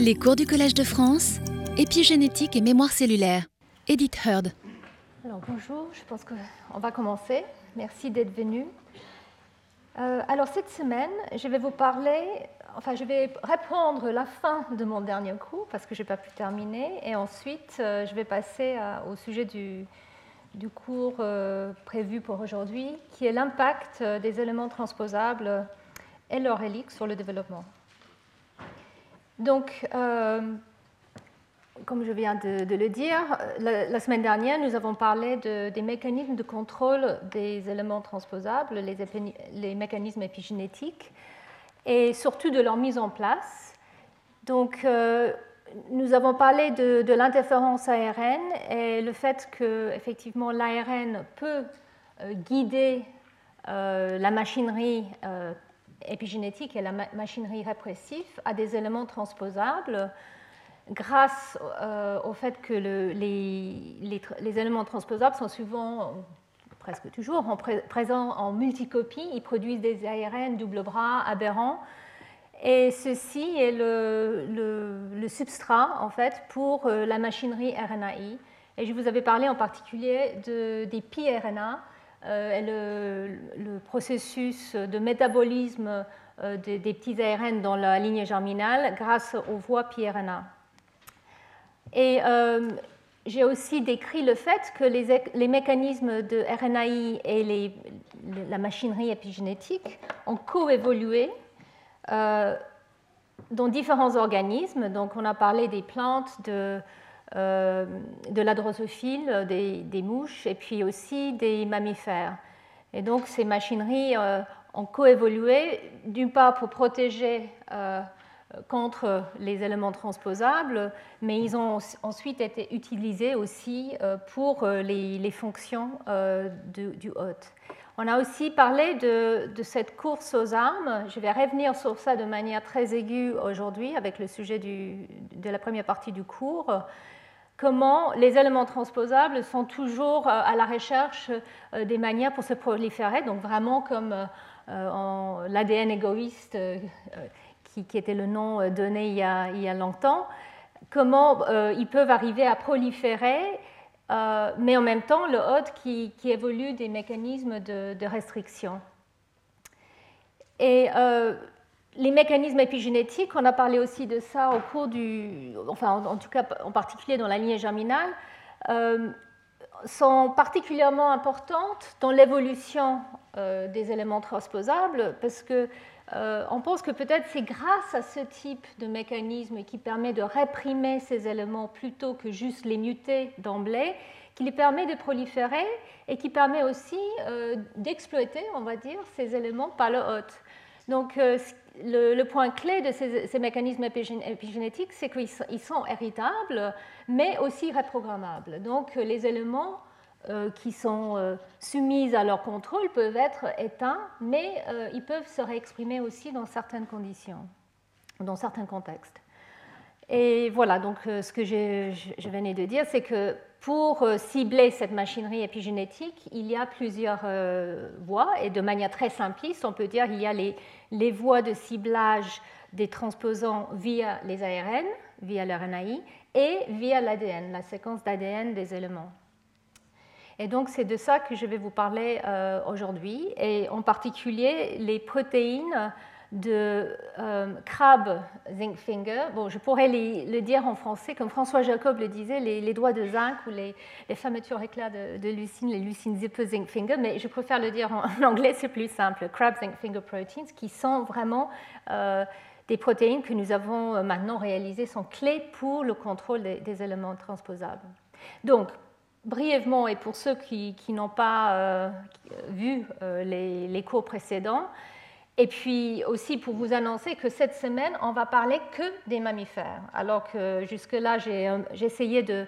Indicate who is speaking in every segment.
Speaker 1: Les cours du Collège de France, épigénétique et mémoire cellulaire. Edith Heard.
Speaker 2: Bonjour, je pense qu'on va commencer. Merci d'être venu. Euh, alors cette semaine, je vais vous parler, enfin je vais répondre la fin de mon dernier cours parce que je n'ai pas pu terminer et ensuite euh, je vais passer au sujet du, cours euh, prévu pour aujourd'hui qui est l'impact des éléments transposables et leur sur le développement. Donc, euh, comme je viens de, le dire, la, semaine dernière, nous avons parlé des mécanismes de contrôle des éléments transposables, les, mécanismes épigénétiques, et surtout de leur mise en place. Donc, euh, nous avons parlé de, l'interférence ARN et le fait que, effectivement, l'ARN peut euh, guider la machinerie épigénétique et la machinerie répressive à des éléments transposables grâce euh, au fait que les, éléments transposables sont souvent, presque toujours, présents en multicopie. Ils produisent des ARN double bras aberrants. Et ceci est le, substrat, en fait, pour euh, la machinerie RNAi. Et je vous avais parlé en particulier de, des pRNA, euh, le, processus de métabolisme euh, des, petits ARN dans la ligne germinale grâce aux voies piRNA. Et euh, j'ai aussi décrit le fait que les, mécanismes de RNAi et la machinerie épigénétique ont coévolué dans différents organismes. Donc, on a parlé des plantes, de, de la drosophile, des, mouches, et puis aussi des mammifères. Et donc ces machineries euh, ont coévolué, d'une part pour protéger euh, contre les éléments transposables, mais ils ont ensuite été utilisés aussi pour les, fonctions du hôte. On a aussi parlé de, de, cette course aux armes. Je vais revenir sur ça de manière très aiguë aujourd'hui avec le sujet de la première partie du cours comment les éléments transposables sont toujours euh, à la recherche euh, des manières pour se proliférer, donc vraiment comme euh, l'ADN égoïste qui, était le nom donné il y a, longtemps, comment ils peuvent arriver à proliférer, mais en même temps le hôte qui, évolue des mécanismes de, restriction. Et les mécanismes épigénétiques, on a parlé aussi de ça au cours du, enfin en, tout cas en particulier dans la lignée germinale, euh, sont particulièrement importantes dans l'évolution euh, des éléments transposables parce que euh, on pense que peut-être c'est grâce à ce type de mécanisme qui permet de réprimer ces éléments plutôt que juste les muter d'emblée, qui les permet de proliférer et qui permet aussi d'exploiter, on va dire, ces éléments par le hôte. Donc, le, point clé de ces, mécanismes épigénétiques, c'est qu'ils sont héritables, mais aussi reprogrammables. Donc les éléments euh, qui sont euh, soumis à leur contrôle peuvent être éteints, mais euh, ils peuvent se réexprimer aussi dans certaines conditions, dans certains contextes. Et voilà, donc ce que je venais de dire, c'est que pour cibler cette machinerie épigénétique, il y a plusieurs voies, et de manière très simpliste, on peut dire qu'il y a les, les voies de ciblage des transposants via les ARN, via l'RNAi, et via l'ADN, la séquence d'ADN des éléments. Et donc c'est de ça que je vais vous parler euh, aujourd'hui, et en particulier les protéines de euh, crabe zinc finger. Bon, je pourrais le dire en français, comme François Jacob le disait, les, doigts de zinc ou les, fermetures éclairs de, de, lucine, les lucines zipper zinc finger, mais je préfère le dire en, anglais, c'est plus simple. Crab zinc finger proteins, qui sont vraiment euh, des protéines que nous avons euh, maintenant réalisées, sont clés pour le contrôle des, éléments transposables. Donc, brièvement, et pour ceux qui, n'ont pas vu les, les cours précédents, et puis aussi pour vous annoncer que cette semaine, on va parler que des mammifères, alors que jusque-là, j'ai essayé de,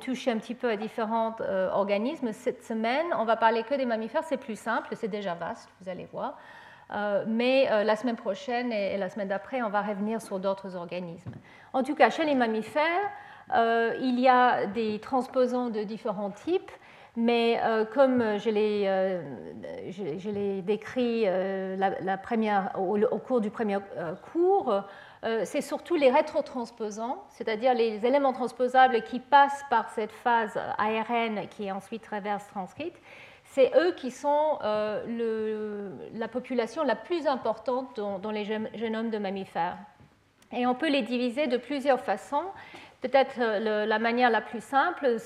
Speaker 2: toucher un petit peu à différents euh, organismes. Cette semaine, on va parler que des mammifères, c'est plus simple, c'est déjà vaste, vous allez voir. Euh, mais euh, la semaine prochaine et, la semaine d'après, on va revenir sur d'autres organismes. En tout cas, chez les mammifères, il y a des transposants de différents types. Mais euh, comme je l'ai, euh, décrit euh, au, cours du premier cours, c'est surtout les rétrotransposants, c'est-à-dire les éléments transposables qui passent par cette phase ARN qui est ensuite reverse transcrite. C'est eux qui sont la population la plus importante dans les génomes de mammifères. Et on peut les diviser de plusieurs façons. Peut-être euh, la manière la plus simple,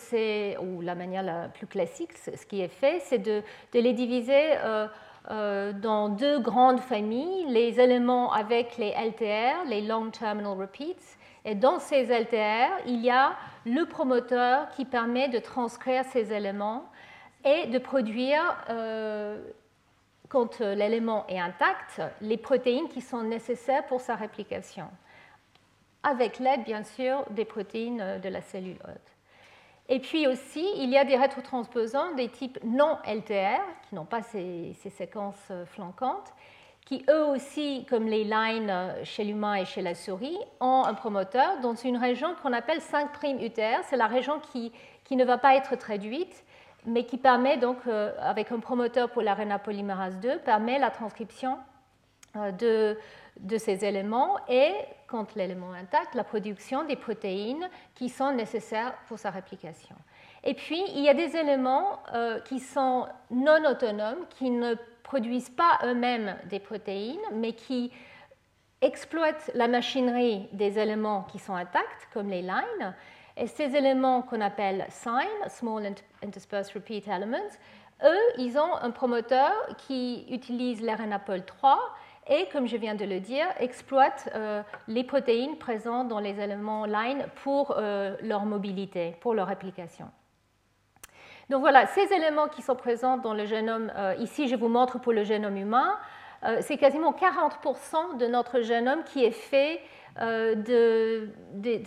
Speaker 2: ou la manière la plus classique, ce qui est fait, c'est de, les diviser euh, euh, dans deux grandes familles, les éléments avec les LTR, les Long Terminal Repeats. Et dans ces LTR, il y a le promoteur qui permet de transcrire ces éléments et de produire, quand l'élément est intact, les protéines qui sont nécessaires pour sa réplication avec l'aide bien sûr des protéines euh, de la cellule hôte. Et puis aussi, il y a des rétrotransposants des types non LTR, qui n'ont pas ces, séquences euh, flanquantes, qui eux aussi, comme les lines euh, chez l'humain et chez la souris, ont un promoteur dans une région qu'on appelle 5' UTR. C'est la région qui, qui, ne va pas être traduite, mais qui permet donc, avec un promoteur pour l'ARNA polymérase 2, permet la transcription de, de ces éléments et quand l'élément intact, la production des protéines qui sont nécessaires pour sa réplication. Et puis, il y a des éléments euh, qui sont non autonomes, qui ne produisent pas eux-mêmes des protéines, mais qui exploitent la machinerie des éléments qui sont intacts, comme les lines. Et ces éléments qu'on appelle SINE, Small Interspersed Repeat Elements, eux, ils ont un promoteur qui utilise l'RNAPOL 3 et, comme je viens de le dire, exploitent euh, les protéines présentes dans les éléments line pour euh, leur mobilité, pour leur réplication. Donc voilà, ces éléments qui sont présents dans le génome, euh, ici je vous montre pour le génome humain, c'est quasiment 40% de notre génome qui est fait de,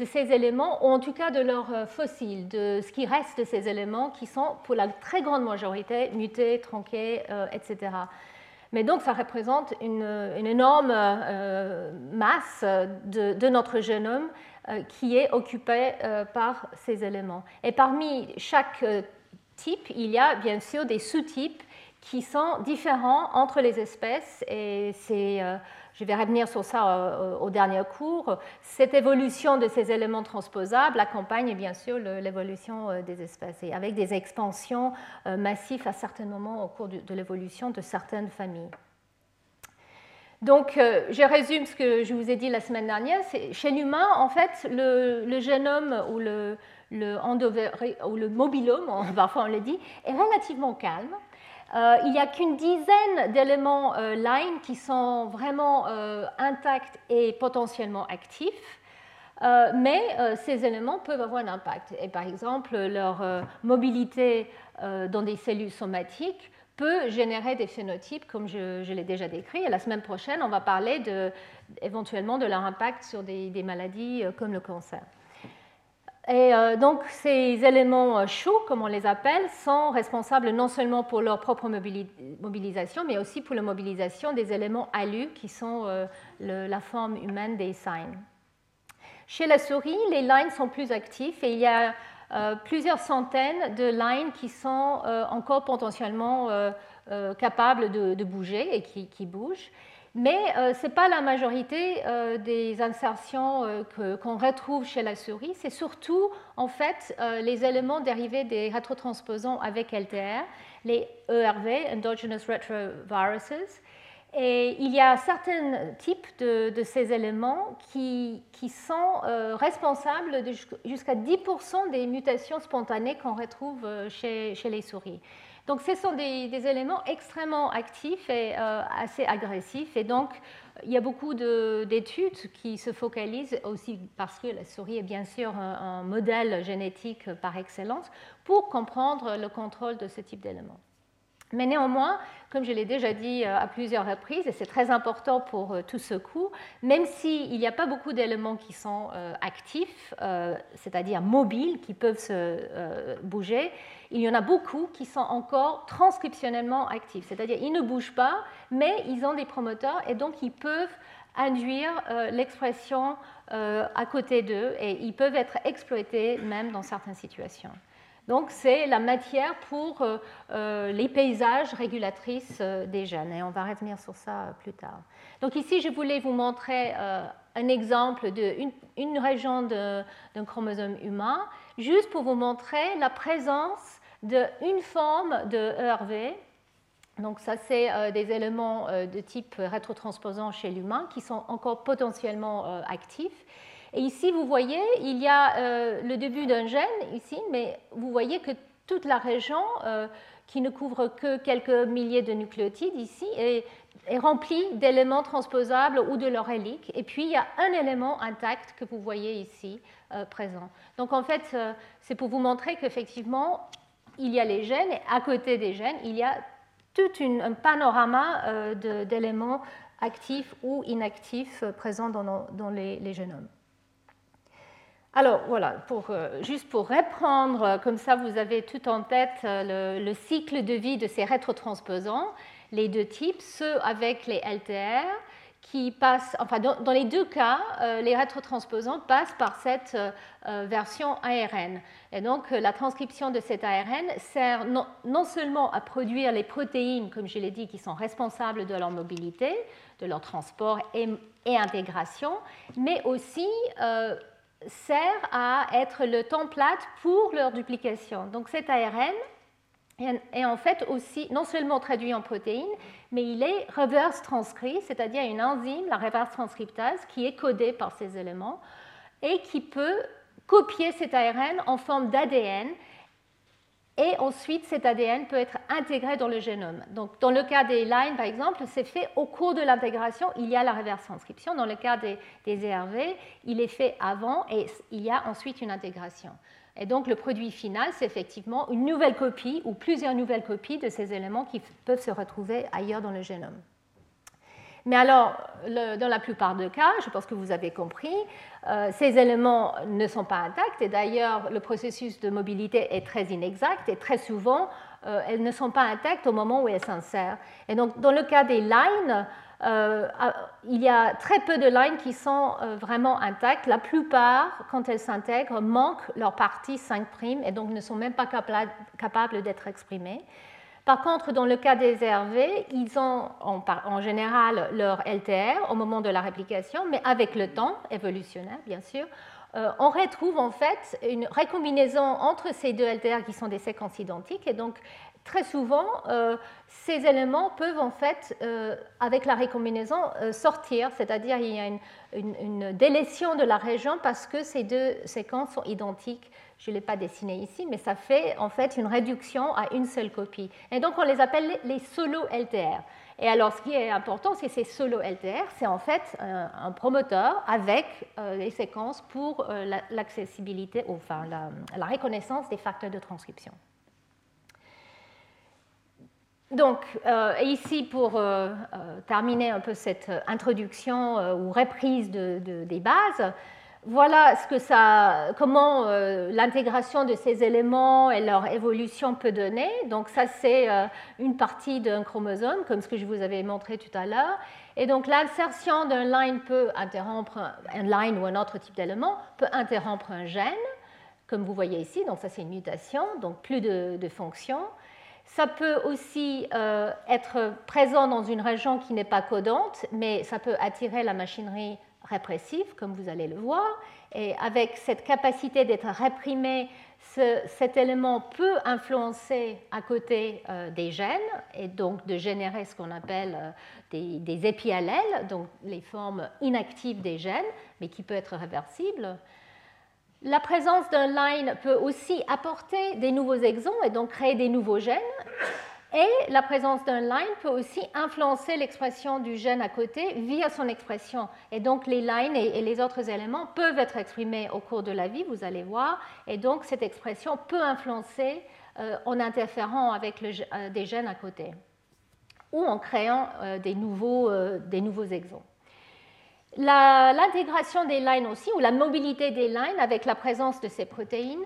Speaker 2: ces éléments, ou en tout cas de leurs fossiles, de ce qui reste de ces éléments qui sont pour la très grande majorité mutés, tronqués, etc. Mais donc, ça représente une, énorme euh, masse de, notre génome euh, qui est occupée euh, par ces éléments. Et parmi chaque type, il y a bien sûr des sous-types qui sont différents entre les espèces. Et c'est je vais revenir sur ça euh, au dernier cours, cette évolution de ces éléments transposables accompagne bien sûr l'évolution euh, des espèces avec des expansions euh, massives à certains moments au cours de l'évolution de certaines familles. Donc, je résume ce que je vous ai dit la semaine dernière. Chez l'humain, en fait, le, génome ou le, le, ou le mobilome, parfois on le dit, est relativement calme. Euh, il n'y a qu'une dizaine d'éléments euh, line qui sont vraiment euh, intacts et potentiellement actifs. mais ces éléments peuvent avoir un impact. Et par exemple, leur mobilité dans des cellules somatiques peut générer des phénotypes, comme je, l'ai déjà décrit. La semaine prochaine, on va parler éventuellement de leur impact sur des maladies comme le cancer. Et euh, donc ces éléments euh, chauds, comme on les appelle, sont responsables non seulement pour leur propre mobilisation, mais aussi pour la mobilisation des éléments alus qui sont euh, la forme humaine des signes. Chez la souris, les lines sont plus actifs et il y a plusieurs centaines de lines qui sont encore potentiellement capables de, bouger et qui bougent. Mais euh, ce n'est pas la majorité euh, des insertions euh, qu'on retrouve chez la souris, c'est surtout en fait les éléments dérivés des rétrotransposants avec LTR, les ERV, Endogenous Retroviruses. Et il y a certains types de, ces éléments qui, sont responsables jusqu'à 10% des mutations spontanées qu'on retrouve chez les souris. Donc ce sont des, éléments extrêmement actifs et euh, assez agressifs. Et donc il y a beaucoup d'études qui se focalisent aussi parce que la souris est bien sûr un modèle génétique par excellence pour comprendre le contrôle de ce type d'éléments. Mais néanmoins, comme je l'ai déjà dit euh, à plusieurs reprises, et c'est très important pour euh, tout ce coup, même s'il n'y a pas beaucoup d'éléments qui sont euh, actifs, c'est-à-dire mobiles, qui peuvent se bouger, il y en a beaucoup qui sont encore transcriptionnellement actifs, c'est-à-dire ils ne bougent pas, mais ils ont des promoteurs et donc ils peuvent induire l'expression à côté d'eux et ils peuvent être exploités même dans certaines situations. Donc c'est la matière pour euh, euh, les paysages régulatrices euh, des gènes. Et on va revenir sur ça plus tard. Donc ici, je voulais vous montrer un exemple d'une une région d'un chromosome humain, juste pour vous montrer la présence d'une forme de ERV. Donc ça, c'est des éléments de type rétrotransposant chez l'humain qui sont encore potentiellement actifs. Et ici, vous voyez, il y a le début d'un gène ici, mais vous voyez que toute la région qui ne couvre que quelques milliers de nucléotides ici est, remplie d'éléments transposables ou de leur hélique. Et puis, il y a un élément intact que vous voyez ici présent. Donc, en fait, c'est pour vous montrer qu'effectivement, il y a les gènes et à côté des gènes, il y a tout un panorama euh, d'éléments actifs ou inactifs euh, présents dans, les, génomes. Alors voilà, euh, juste pour reprendre, comme ça vous avez tout en tête le cycle de vie de ces rétrotransposants, les deux types, ceux avec les LTR qui passent, enfin dans, les deux cas, euh, les rétrotransposants passent par cette euh, euh, version ARN. Et donc la transcription de cet ARN sert non, seulement à produire les protéines, comme je l'ai dit, qui sont responsables de leur mobilité, de leur transport et intégration, mais aussi sert à être le template pour leur duplication. Donc cet ARN est en fait aussi non seulement traduit en protéines, mais il est reverse transcrit, c'est-à-dire une enzyme, la reverse transcriptase, qui est codée par ces éléments et qui peut copier cet ARN en forme d'ADN. Et ensuite, cet ADN peut être intégré dans le génome. Donc, dans le cas des lines, par exemple, c'est fait au cours de l'intégration, il y a la reverse transcription. Dans le cas des, des ERV, il est fait avant et il y a ensuite une intégration. Et donc le produit final, c'est effectivement une nouvelle copie ou plusieurs nouvelles copies de ces éléments qui peuvent se retrouver ailleurs dans le génome. Mais alors, dans la plupart des cas, je pense que vous avez compris, euh, ces éléments ne sont pas intacts et d'ailleurs le processus de mobilité est très inexact et très souvent euh, elles ne sont pas intactes au moment où elles s'insèrent. Et donc dans le cas des lines, euh, il y a très peu de lines qui sont vraiment intactes. La plupart, quand elles s'intègrent, manquent leur partie 5' et donc ne sont même pas capables d'être exprimées. Par contre, dans le cas des RV, ils ont en, général leur LTR au moment de la réplication, mais avec le temps évolutionnaire, bien sûr, euh, on retrouve en fait une récombinaison entre ces deux LTR qui sont des séquences identiques, et donc très souvent, euh, ces éléments peuvent en fait, euh, avec la récombinaison, euh, sortir, c'est-à-dire il y a une, délétion de la région parce que ces deux séquences sont identiques. Je ne l'ai pas dessiné ici, mais ça fait en fait une réduction à une seule copie. Et donc on les appelle les solo LTR. Et alors ce qui est important, c'est ces solo LTR, c'est en fait un, promoteur avec les séquences pour l'accessibilité, enfin la reconnaissance des facteurs de transcription. Donc, euh, ici, pour euh, euh, terminer un peu cette introduction ou reprise des bases, voilà ce que ça, comment l'intégration de ces éléments et leur évolution peut donner. Donc, ça, c'est une partie d'un chromosome, comme ce que je vous avais montré tout à l'heure. Et donc, l'insertion d'un line peut interrompre un line ou un autre type d'élément peut interrompre un gène, comme vous voyez ici. Donc, ça, c'est une mutation, donc plus de, de fonctions. Ça peut aussi euh, être présent dans une région qui n'est pas codante, mais ça peut attirer la machinerie répressive, comme vous allez le voir. Et avec cette capacité d'être réprimé, cet élément peut influencer à côté euh, des gènes et donc de générer ce qu'on appelle euh, des, des, épiallèles, donc les formes inactives des gènes, mais qui peut être réversible. La présence d'un line peut aussi apporter des nouveaux exons et donc créer des nouveaux gènes. Et la présence d'un line peut aussi influencer l'expression du gène à côté via son expression. Et donc les lines et les autres éléments peuvent être exprimés au cours de la vie, vous allez voir. Et donc cette expression peut influencer euh, en interférant avec euh, des gènes à côté ou en créant euh, des, nouveaux, des nouveaux exons. L'intégration des lines aussi, ou la mobilité des lines avec la présence de ces protéines,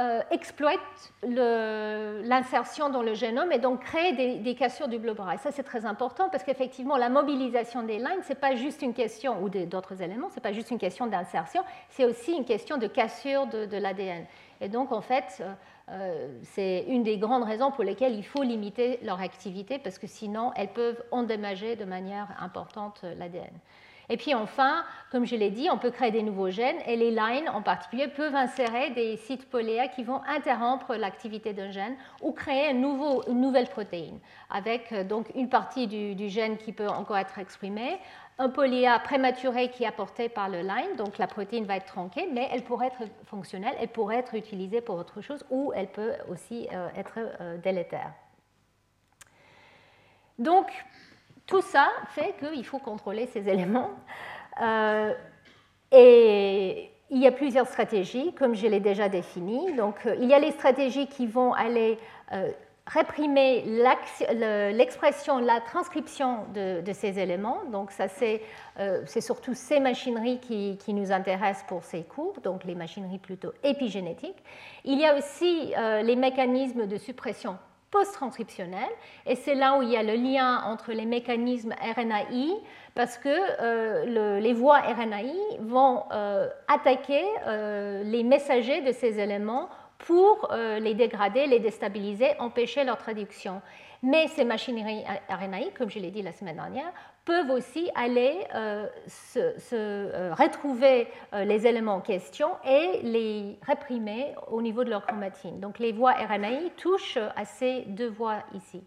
Speaker 2: euh, exploite l'insertion dans le génome et donc crée des, cassures du blob Et ça, c'est très important parce qu'effectivement, la mobilisation des lines, ce n'est pas juste une question, ou d'autres éléments, ce n'est pas juste une question d'insertion, c'est aussi une question de cassure de, l'ADN. Et donc, en fait, euh, euh, c'est une des grandes raisons pour lesquelles il faut limiter leur activité parce que sinon, elles peuvent endommager de manière importante l'ADN. Et puis enfin, comme je l'ai dit, on peut créer des nouveaux gènes et les lines en particulier peuvent insérer des sites poléa qui vont interrompre l'activité d'un gène ou créer une nouvelle protéine avec euh, donc une partie du, gène qui peut encore être exprimée, un polyA prématuré qui est apporté par le line, donc la protéine va être tronquée, mais elle pourrait être fonctionnelle, elle pourrait être utilisée pour autre chose ou elle peut aussi euh, être euh, délétère. Donc, tout ça fait qu'il faut contrôler ces éléments. Euh, et il y a plusieurs stratégies, comme je l'ai déjà défini. Donc, il y a les stratégies qui vont aller réprimer l'expression, la transcription de, ces éléments. Donc ça, euh, c'est surtout ces machineries qui, nous intéressent pour ces cours, donc les machineries plutôt épigénétiques. Il y a aussi euh, les mécanismes de suppression post-transcriptionnelle, et c'est là où il y a le lien entre les mécanismes RNAi, parce que euh, les voies RNAi vont attaquer les messagers de ces éléments pour euh, les dégrader, les déstabiliser, empêcher leur traduction. Mais ces machineries RNAi, comme je l'ai dit la semaine dernière, peuvent aussi aller euh, se, euh, retrouver les éléments en question et les réprimer au niveau de leur chromatine. Donc les voies RNAi touchent à ces deux voies ici.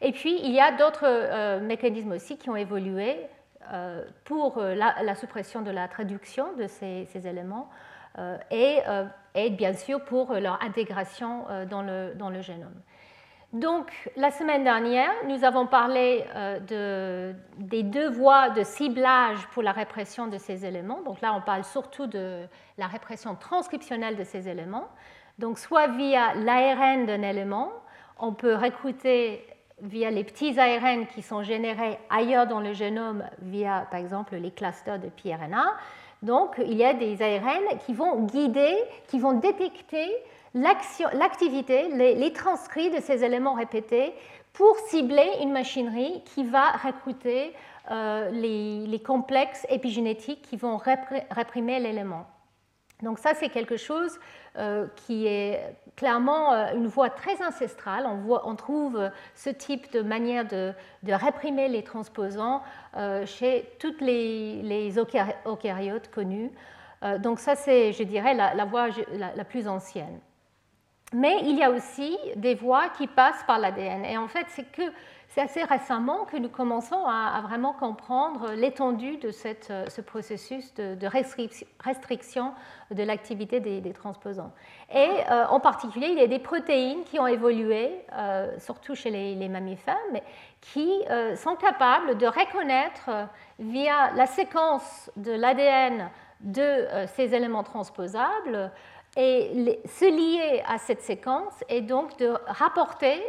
Speaker 2: Et puis il y a d'autres mécanismes aussi qui ont évolué pour la, suppression de la traduction de ces, éléments et et bien sûr pour leur intégration euh, dans le, dans le génome. Donc, la semaine dernière, nous avons parlé euh, de, des deux voies de ciblage pour la répression de ces éléments. Donc là, on parle surtout de la répression transcriptionnelle de ces éléments. Donc, soit via l'ARN d'un élément, on peut recruter via les petits ARN qui sont générés ailleurs dans le génome via, par exemple, les clusters de pRNA, donc, il y a des ARN qui vont guider, qui vont détecter l'activité, les, transcrits de ces éléments répétés pour cibler une machinerie qui va recruter euh, les, complexes épigénétiques qui vont réprimer l'élément. Donc ça, c'est quelque chose euh, qui est clairement euh, une voie très ancestrale. On, trouve ce type de manière de, réprimer les transposants chez toutes les, eucaryotes connues. donc ça, c'est, je dirais, la, voie la, plus ancienne. Mais il y a aussi des voies qui passent par l'ADN. Et en fait, c'est que c'est assez récemment que nous commençons à, vraiment comprendre l'étendue de euh, ce processus de, restriction, de l'activité des, transposants. Et euh, en particulier, il y a des protéines qui ont évolué, euh, surtout chez les, mammifères, qui sont capables de reconnaître via la séquence de l'ADN de ces éléments transposables et se lier à cette séquence et donc de rapporter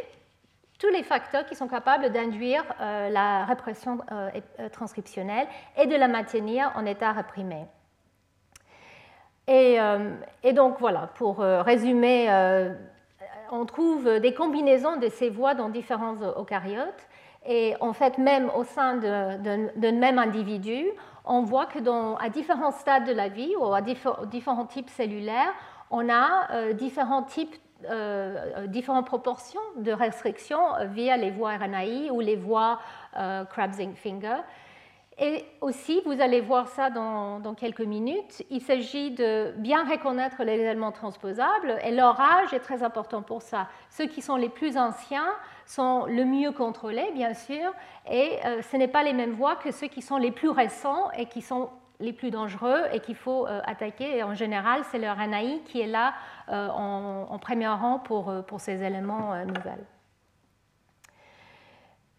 Speaker 2: tous les facteurs qui sont capables d'induire euh, la répression euh, euh, transcriptionnelle et de la maintenir en état réprimé. Et, donc voilà, pour résumer, on trouve des combinaisons de ces voies dans différents eucaryotes. Et en fait, même au sein d'un même individu, on voit que à différents stades de la vie ou à différents types cellulaires, on a différents types euh, différentes proportions de restriction via les voies RNAi ou les voies euh, Krabs-Finger. Et aussi, vous allez voir ça dans, quelques minutes, il s'agit de bien reconnaître les éléments transposables et leur âge est très important pour ça. Ceux qui sont les plus anciens sont le mieux contrôlés, bien sûr, et euh, ce n'est pas les mêmes voies que ceux qui sont les plus récents et qui sont les plus dangereux et qu'il faut euh, attaquer. Et en général, c'est le RNAi qui est là euh, en, premier rang pour, euh, pour ces éléments nouvelles.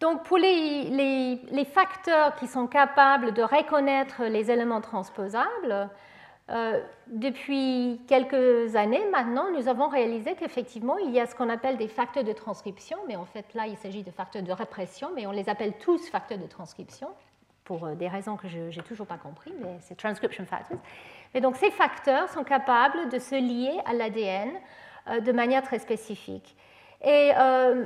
Speaker 2: Donc pour les, les, facteurs qui sont capables de reconnaître les éléments transposables, depuis quelques années maintenant, nous avons réalisé qu'effectivement, il y a ce qu'on appelle des facteurs de transcription, mais en fait là, il s'agit de facteurs de répression, mais on les appelle tous facteurs de transcription pour euh, des raisons que je n'ai toujours pas compris, mais c'est transcription factors. Et donc ces facteurs sont capables de se lier à l'ADN euh, de manière très spécifique. Et euh,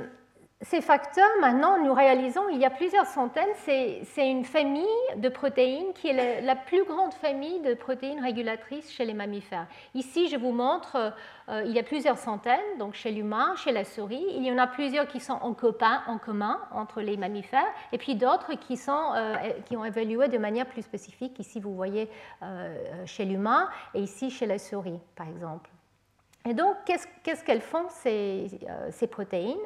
Speaker 2: ces facteurs, maintenant, nous réalisons, il y a plusieurs centaines, c'est une famille de protéines qui est la, plus grande famille de protéines régulatrices chez les mammifères. Ici, je vous montre, euh, il y a plusieurs centaines, donc chez l'humain, chez la souris. Il y en a plusieurs qui sont en, commun entre les mammifères, et puis d'autres qui, euh, qui ont évolué de manière plus spécifique. Ici, vous voyez euh, chez l'humain, et ici, chez la souris, par exemple. Et donc, qu'est-ce qu'elles font, ces protéines?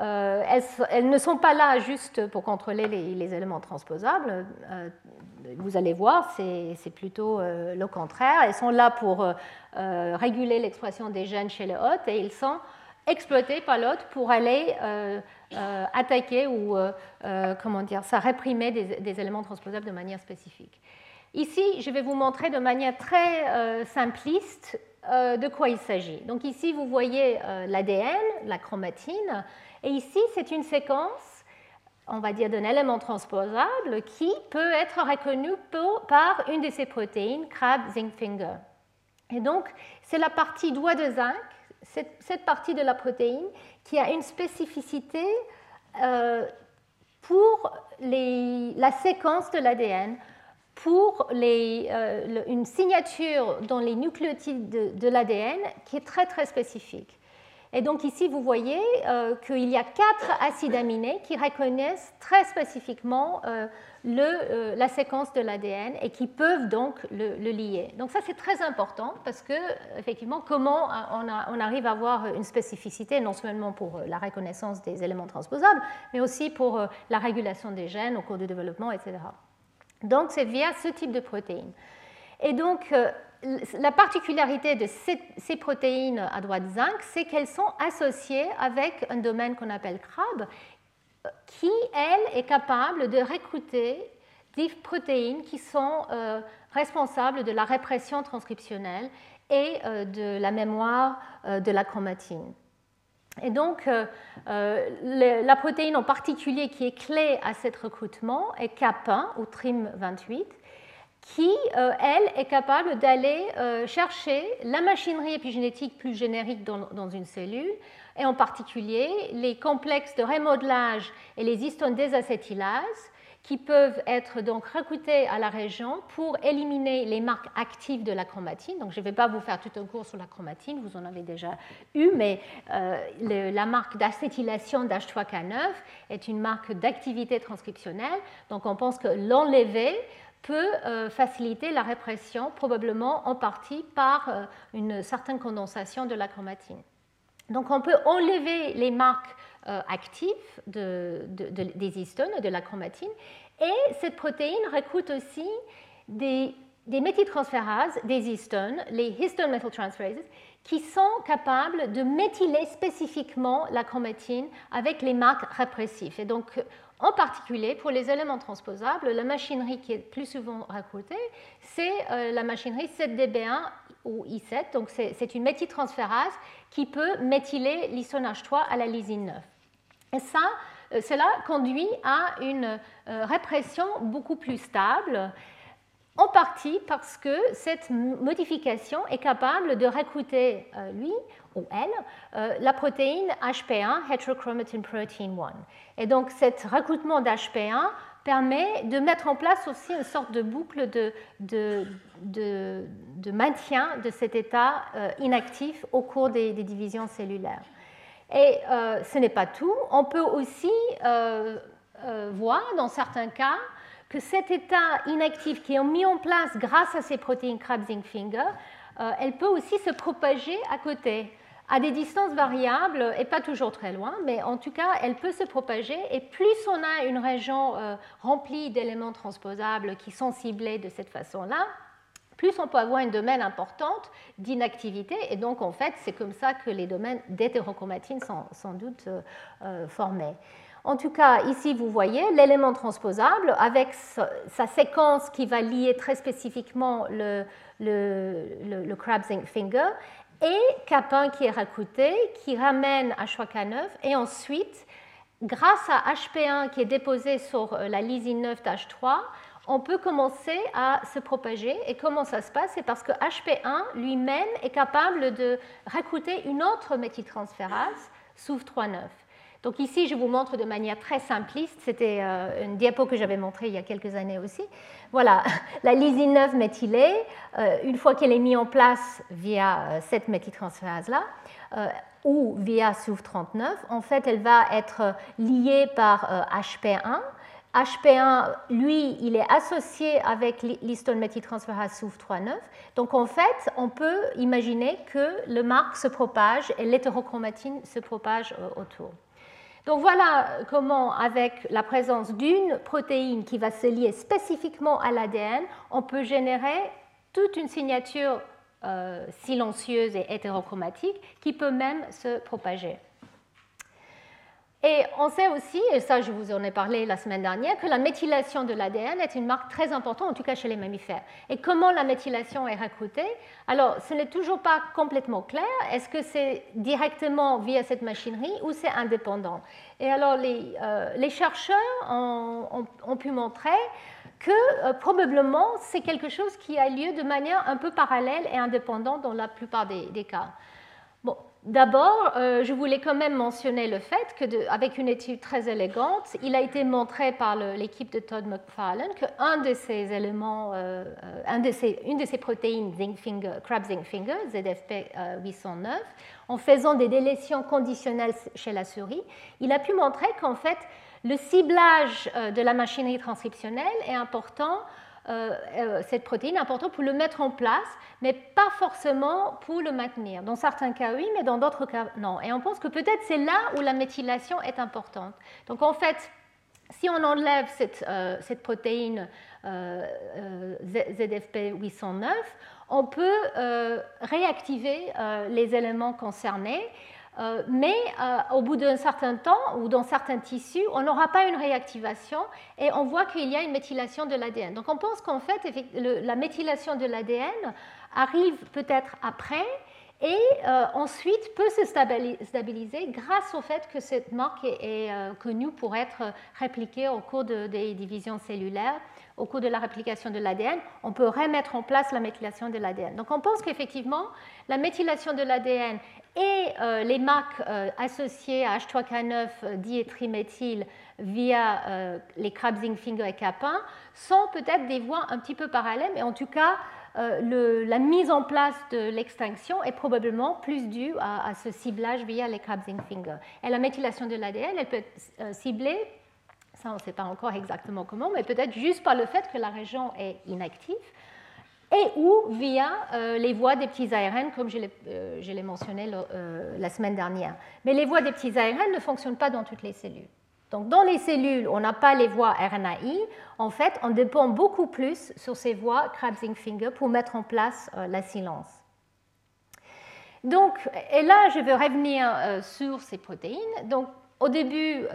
Speaker 2: Euh, elles, ne sont pas là juste pour contrôler les, éléments transposables. Euh, vous allez voir, c'est plutôt euh, le contraire. Elles sont là pour réguler l'expression des gènes chez le hôte et ils sont exploités par l'hôte pour aller attaquer ou, comment dire, ça réprimer des, éléments transposables de manière spécifique. Ici, je vais vous montrer de manière très simpliste de quoi il s'agit. Donc ici, vous voyez l'ADN, la chromatine, et ici, c'est une séquence, on va dire, d'un élément transposable qui peut être reconnu par une de ces protéines, crab zinc finger. Et donc, c'est la partie doigt de zinc, cette, partie de la protéine, qui a une spécificité euh, pour la séquence de l'ADN, pour euh, une signature dans les nucléotides de, de l'ADN qui est très très spécifique. Et donc ici, vous voyez euh, qu'il y a quatre acides aminés qui reconnaissent très spécifiquement euh, euh, la séquence de l'ADN et qui peuvent donc le, lier. Donc ça, c'est très important parce que, effectivement, comment on, arrive à avoir une spécificité, non seulement pour la reconnaissance des éléments transposables, mais aussi pour la régulation des gènes au cours du développement, etc. Donc c'est via ce type de protéines. Et donc, la particularité de ces, protéines à droite zinc, c'est qu'elles sont associées avec un domaine qu'on appelle CRAB, qui, elle, est capable de recruter des protéines qui sont euh, responsables de la répression transcriptionnelle et euh, de la mémoire euh, de la chromatine. Et donc, la protéine en particulier qui est clé à cet recrutement est CAP1 ou TRIM28 qui, euh, elle, est capable d'aller euh, chercher la machinerie épigénétique plus générique dans, une cellule, et en particulier les complexes de remodelage et les histones désacétylases, qui peuvent être donc recrutés à la région pour éliminer les marques actives de la chromatine. Donc je ne vais pas vous faire tout un cours sur la chromatine, vous en avez déjà eu, mais euh, la marque d'acétylation d'H3K9 est une marque d'activité transcriptionnelle. Donc on pense que l'enlever peut euh, faciliter la répression, probablement en partie par euh, une certaine condensation de la chromatine. Donc on peut enlever les marques euh, actives des histones, de la chromatine, et cette protéine recrute aussi des, des méthyltransférases des histones, les histone methyltransferases, qui sont capables de méthyler spécifiquement la chromatine avec les marques répressives. Et en particulier, pour les éléments transposables, la machinerie qui est plus souvent recrutée, c'est euh, la machinerie 7DB1 ou I7. Donc, c'est une méthyltransférase qui peut méthyler l'isonage 3 à la lysine 9. Et ça, euh, cela conduit à une euh, répression beaucoup plus stable en partie parce que cette modification est capable de recruter, lui ou elle, euh, la protéine HP1, Heterochromatin Protein 1. Et donc, cet recrutement d'HP1 permet de mettre en place aussi une sorte de boucle de, de, de, maintien de cet état euh, inactif au cours des, divisions cellulaires. Et ce n'est pas tout. On peut aussi voir, dans certains cas, que cet état inactif qui est mis en place grâce à ces protéines euh, elle peut aussi se propager à côté, à des distances variables et pas toujours très loin, mais en tout cas, elle peut se propager. Et plus on a une région euh, remplie d'éléments transposables qui sont ciblés de cette façon-là, plus on peut avoir un domaine importante d'inactivité. Et donc, en fait, c'est comme ça que les domaines d'hétérochromatine sont sans doute euh, formés. En tout cas, ici, vous voyez l'élément transposable avec sa séquence qui va lier très spécifiquement le, le, zinc finger et Cap1 qui est recruté, qui ramène H3K9 et ensuite, grâce à HP1 qui est déposé sur euh, la lysine 9 d'H3, on peut commencer à se propager. Et comment ça se passe? C'est parce que HP1 lui-même est capable de recruter une autre méthyltransférase, SOUV39. Donc ici, je vous montre de manière très simpliste, c'était euh, une diapo que j'avais montrée il y a quelques années aussi. Voilà, la lysine 9 méthylée, euh, une fois qu'elle est mise en place via euh, cette méthyltransférase-là, ou via SUV39, en fait, elle va être liée par HP1. HP1, lui, il est associé avec l'histone méthyltransférase SUV39. Donc, en fait, on peut imaginer que le marque se propage et l'hétérochromatine se propage autour. Donc voilà comment, avec la présence d'une protéine qui va se lier spécifiquement à l'ADN, on peut générer toute une signature euh, silencieuse et hétérochromatique qui peut même se propager. Et on sait aussi, et ça je vous en ai parlé la semaine dernière, que la méthylation de l'ADN est une marque très importante, en tout cas chez les mammifères. Et comment la méthylation est recrutée? Alors, ce n'est toujours pas complètement clair. Est-ce que c'est directement via cette machinerie ou c'est indépendant? Et alors, les, euh, chercheurs ont, pu montrer que euh, probablement c'est quelque chose qui a lieu de manière un peu parallèle et indépendante dans la plupart des, des cas. D'abord, euh, je voulais quand même mentionner le fait qu'avec une étude très élégante, il a été montré par l'équipe de Todd McFarlane qu'un de ces éléments, euh, euh, une de ces protéines crab zinc finger, ZFP 809, en faisant des délétions conditionnelles chez la souris, il a pu montrer qu'en fait, le ciblage de la machinerie transcriptionnelle est important cette protéine important pour le mettre en place, mais pas forcément pour le maintenir. Dans certains cas, oui, mais dans d'autres cas, non. Et on pense que peut-être c'est là où la méthylation est importante. Donc en fait, si on enlève cette, euh, cette protéine ZFP 809, on peut réactiver les éléments concernés euh, mais euh, au bout d'un certain temps ou dans certains tissus, on n'aura pas une réactivation et on voit qu'il y a une méthylation de l'ADN. Donc on pense qu'en fait, la méthylation de l'ADN arrive peut-être après et euh, ensuite peut se stabiliser grâce au fait que cette marque est, connue pour être répliquée au cours des divisions cellulaires au cours de la réplication de l'ADN, on peut remettre en place la méthylation de l'ADN. Donc on pense qu'effectivement, la méthylation de l'ADN et euh, les marques euh, associées à H3K9 euh, diétriméthyl via les Krabsing finger et Capin sont peut-être des voies un petit peu parallèles, mais en tout cas, la mise en place de l'extinction est probablement plus due à, ce ciblage via les Krabsing finger. Et la méthylation de l'ADN, elle peut être ciblée, ça on ne sait pas encore exactement comment, mais peut-être juste par le fait que la région est inactive et ou via euh, les voies des petits ARN, comme je l'ai euh, mentionné euh, la semaine dernière. Mais les voies des petits ARN ne fonctionnent pas dans toutes les cellules. Donc dans les cellules, on n'a pas les voies RNAi. En fait, on dépend beaucoup plus sur ces voies Krabs-Finger pour mettre en place la silence. Donc, et là, je vais revenir sur ces protéines. Donc, au début,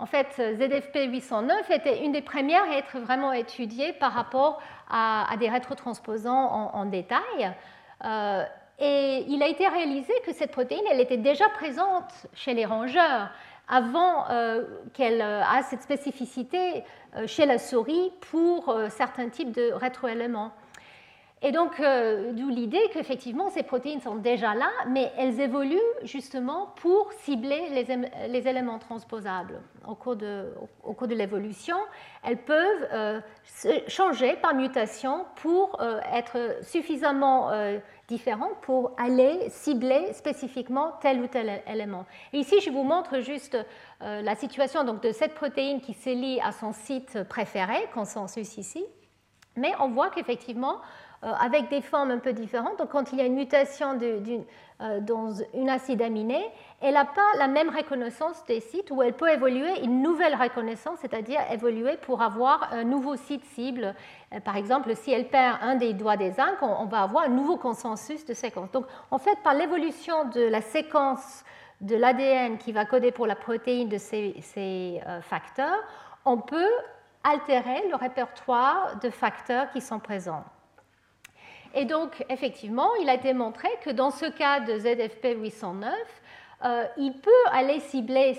Speaker 2: en fait, ZFP 809 était une des premières à être vraiment étudiée par rapport à, des rétrotransposants en, détail. Euh, et il a été réalisé que cette protéine, elle était déjà présente chez les rongeurs avant euh, qu'elle euh, ait cette spécificité chez la souris pour certains types de rétroéléments. Et donc, euh, d'où l'idée qu'effectivement, ces protéines sont déjà là, mais elles évoluent justement pour cibler les, éléments transposables. Au cours de, l'évolution, elles peuvent euh, changer par mutation pour euh, être suffisamment différentes pour aller cibler spécifiquement tel ou tel élément. Ici, je vous montre juste la situation donc, de cette protéine qui se lie à son site préféré, consensus ici. Mais on voit qu'effectivement, avec des formes un peu différentes. Donc, quand il y a une mutation euh, dans une acide aminé, elle n'a pas la même reconnaissance des sites où elle peut évoluer une nouvelle reconnaissance, c'est-à-dire évoluer pour avoir un nouveau site cible. Euh, par exemple, si elle perd un des doigts des zinc, on, va avoir un nouveau consensus de séquence. Donc, en fait, par l'évolution de la séquence de l'ADN qui va coder pour la protéine de ces facteurs, on peut altérer le répertoire de facteurs qui sont présents. Et donc, effectivement, il a été montré que dans ce cas de ZFP 809, euh, il peut aller cibler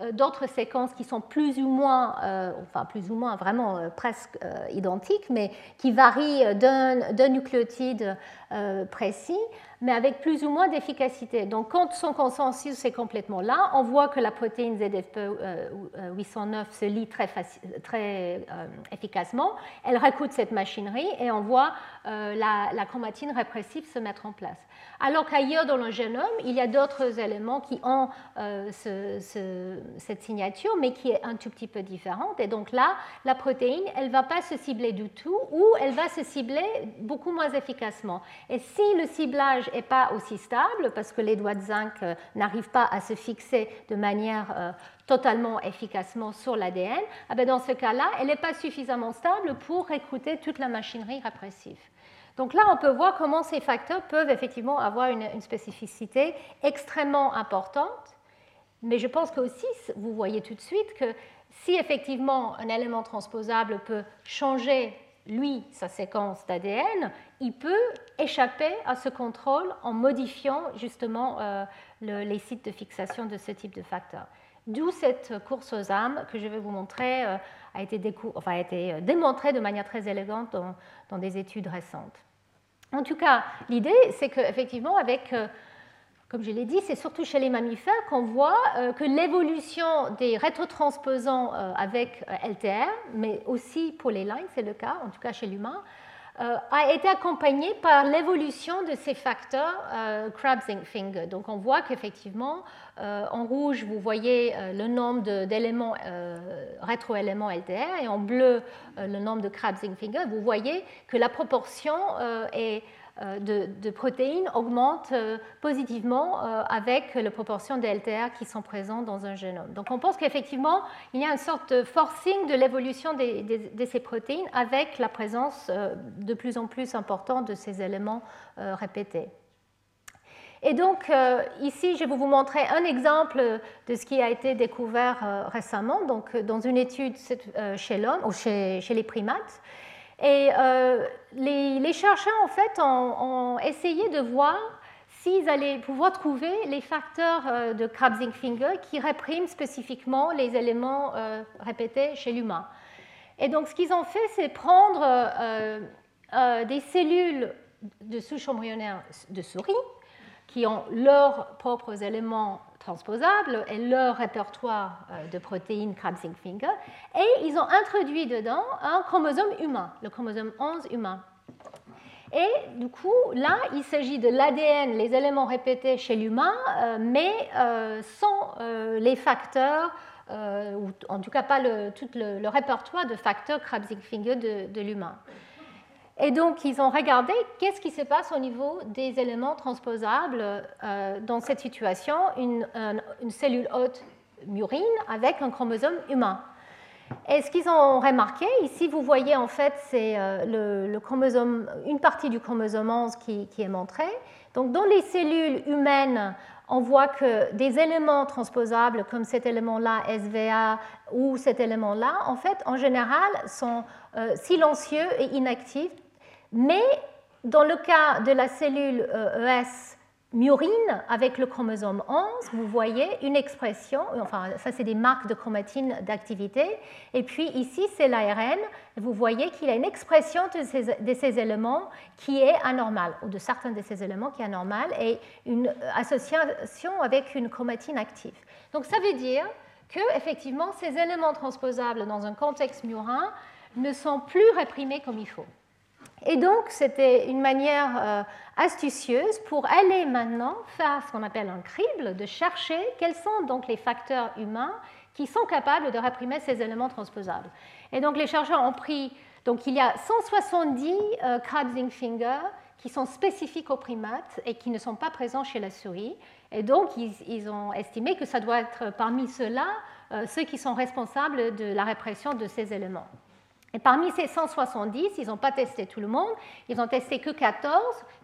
Speaker 2: euh, d'autres séquences qui sont plus ou moins, euh, enfin plus ou moins vraiment presque identiques, mais qui varient d'un nucléotide précis mais avec plus ou moins d'efficacité. Donc quand son consensus est complètement là, on voit que la protéine ZFP 809 se lie très, efficacement. Elle recoute cette machinerie et on voit euh, la, chromatine répressive se mettre en place. Alors qu'ailleurs dans le génome, il y a d'autres éléments qui ont euh, cette signature, mais qui est un tout petit peu différente. Et donc là, la protéine, elle ne va pas se cibler du tout, ou elle va se cibler beaucoup moins efficacement. Et si le ciblage n'est pas aussi stable, parce que les doigts de zinc euh, n'arrivent pas à se fixer de manière euh, totalement efficacement sur l'ADN, ah ben, dans ce cas-là, elle n'est pas suffisamment stable pour recruter toute la machinerie répressive. Donc là, on peut voir comment ces facteurs peuvent effectivement avoir une, spécificité extrêmement importante, mais je pense que aussi, vous voyez tout de suite que si effectivement un élément transposable peut changer lui, sa séquence d'ADN, il peut échapper à ce contrôle en modifiant justement euh, les sites de fixation de ce type de facteurs. D'où cette course aux âmes que je vais vous montrer euh, a, été euh, démontrée de manière très élégante dans, des études récentes. En tout cas, l'idée, c'est qu'effectivement, avec comme je l'ai dit, c'est surtout chez les mammifères qu'on voit euh, que l'évolution des rétrotransposants euh, avec euh, LTR, mais aussi pour les lines, c'est le cas, en tout cas chez l'humain, a été accompagnée par l'évolution de ces facteurs Krabs-Finger. Donc on voit qu'effectivement, en rouge, vous voyez le nombre d'éléments, rétroéléments LTR, et en bleu, le nombre de Krabs-Finger. Vous voyez que la proportion est euh, de, protéines augmente euh, positivement euh, avec la proportion de LTR qui sont présents dans un génome. Donc on pense qu'effectivement, il y a une sorte de forcing de l'évolution de ces protéines avec la présence de plus en plus importante de ces éléments répétés. Et donc, ici, je vais vous montrer un exemple de ce qui a été découvert récemment, donc, dans une étude chez l'homme ou chez, les primates. Et euh, les, chercheurs, en fait, ont, essayé de voir s'ils allaient pouvoir trouver les facteurs euh, de Krabs-Finger qui répriment spécifiquement les éléments euh, répétés chez l'humain. Et donc, ce qu'ils ont fait, c'est prendre des cellules de souche embryonnaire de souris qui ont leurs propres éléments transposables et leur répertoire euh, de protéines Krabs-Finger, et ils ont introduit dedans un chromosome humain, le chromosome 11 humain. Et du coup, là, il s'agit de l'ADN, les éléments répétés chez l'humain, euh, mais euh, sans les facteurs, ou en tout cas pas le, tout le, répertoire de facteurs Krabs-Finger de, de l'humain. Et donc, ils ont regardé qu'est-ce qui se passe au niveau des éléments transposables euh, dans cette situation, une, cellule hôte murine avec un chromosome humain. Et ce qu'ils ont remarqué, ici vous voyez en fait c'est euh, le, chromosome, une partie du chromosome 11 qui, est montrée. Donc dans les cellules humaines, on voit que des éléments transposables comme cet élément-là, SVA, ou cet élément-là, en fait, en général, sont euh, silencieux et inactifs mais dans le cas de la cellule ES euh, e murine avec le chromosome 11, vous voyez une expression, enfin ça c'est des marques de chromatine d'activité, et puis ici c'est l'ARN, vous voyez qu'il y a une expression de ces, éléments qui est anormale, ou de certains de ces éléments qui est anormale, et une association avec une chromatine active. Donc ça veut dire que effectivement ces éléments transposables dans un contexte murin ne sont plus réprimés comme il faut. Et donc, c'était une manière euh, astucieuse pour aller maintenant faire ce qu'on appelle un crible, de chercher quels sont donc les facteurs humains qui sont capables de réprimer ces éléments transposables. Et donc, les chercheurs ont pris, donc il y a 170 euh, Krabs-Finger qui sont spécifiques aux primates et qui ne sont pas présents chez la souris. Et donc, ils, ont estimé que ça doit être parmi ceux-là euh, ceux qui sont responsables de la répression de ces éléments. Et parmi ces 170, ils n'ont pas testé tout le monde, ils n'ont testé que 14,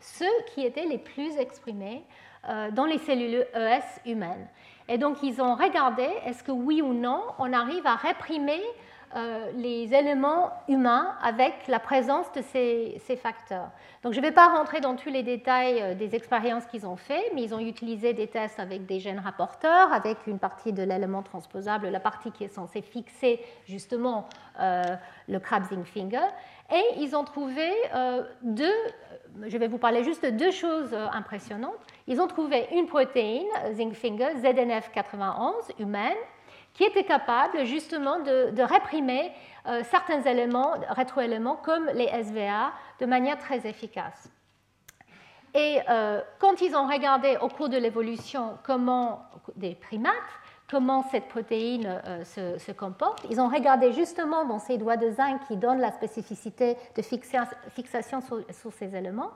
Speaker 2: ceux qui étaient les plus exprimés euh, dans les cellules ES humaines. Et donc ils ont regardé est-ce que oui ou non on arrive à réprimer les éléments humains avec la présence de ces, facteurs. Donc je ne vais pas rentrer dans tous les détails des expériences qu'ils ont fait, mais ils ont utilisé des tests avec des gènes rapporteurs, avec une partie de l'élément transposable, la partie qui est censée fixer justement le crab zinc finger, et ils ont trouvé deux je vais vous parler juste de deux choses euh, impressionnantes. Ils ont trouvé une protéine, zinc finger, ZNF91 humaine, qui était capable justement de, réprimer euh, certains éléments, rétroéléments comme les SVA de manière très efficace. Et euh, quand ils ont regardé au cours de l'évolution comment des primates, comment cette protéine euh, se, comporte. Ils ont regardé justement dans ces doigts de zinc qui donnent la spécificité de fixation sur, ces éléments.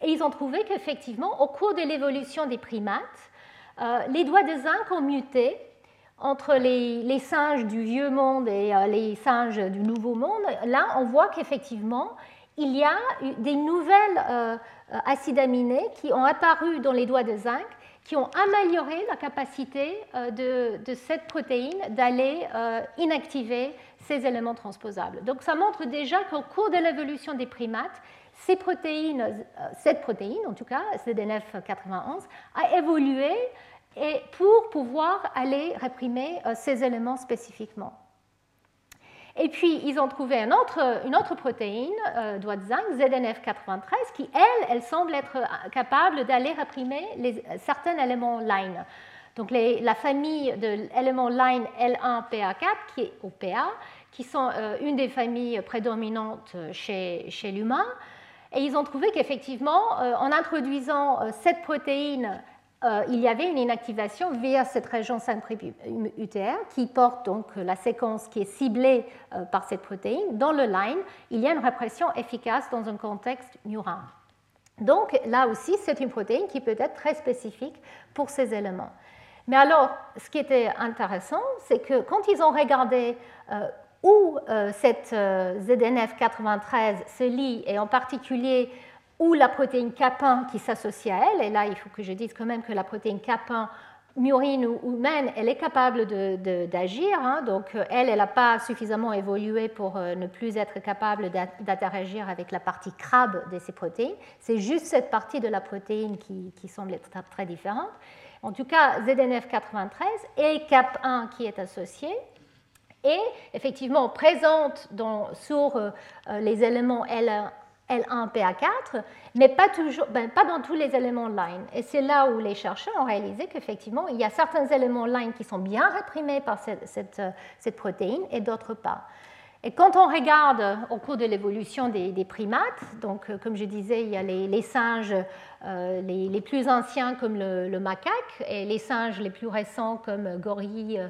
Speaker 2: Et ils ont trouvé qu'effectivement, au cours de l'évolution des primates, euh, les doigts de zinc ont muté entre les, singes du vieux monde et euh, les singes du nouveau monde. Là, on voit qu'effectivement, il y a des nouvelles acides aminés qui ont apparu dans les doigts de zinc qui ont amélioré la capacité euh, de, cette protéine d'aller euh, inactiver ces éléments transposables. Donc ça montre déjà qu'au cours de l'évolution des primates, euh, cette protéine, en tout cas, CDNF91, a évolué et pour pouvoir aller réprimer ces éléments spécifiquement. Et puis, ils ont trouvé une autre, protéine, euh, de zinc, ZNF93, qui, elle, elle semble être euh, capable d'aller réprimer certains éléments line. Donc, la famille de l'élément line L1PA4, qui est OPA, qui sont euh, une des familles prédominantes chez, chez l'humain. Et ils ont trouvé qu'effectivement, en introduisant cette protéine euh, il y avait une inactivation via cette région 5' UTR qui porte donc la séquence qui est ciblée euh, par cette protéine. Dans le line, il y a une répression efficace dans un contexte neurin. Donc là aussi, c'est une protéine qui peut être très spécifique pour ces éléments. Mais alors, ce qui était intéressant, c'est que quand ils ont regardé euh, où cette ZNF 93 se lie, et en particulier ou la protéine Cap1 qui s'associe à elle. Et là, il faut que je dise quand même que la protéine Cap1 murine ou humaine, elle est capable d'agir. Hein. donc, euh, elle, elle n'a pas suffisamment évolué pour euh, ne plus être capable d'interagir avec la partie crabe de ces protéines. C'est juste cette partie de la protéine qui, semble être très différente. En tout cas, ZNF93 et CAP1 qui est associé. Et effectivement, présente sur euh, les éléments L1 L1, PA4, mais pas, toujours, ben, pas dans tous les éléments line. Et c'est là où les chercheurs ont réalisé qu'effectivement, il y a certains éléments line qui sont bien réprimés par cette, cette, protéine et d'autres pas. Et quand on regarde au cours de l'évolution des, primates, donc euh, comme je disais, il y a les, singes euh, les, plus anciens comme le, macaque et les singes les plus récents comme gorille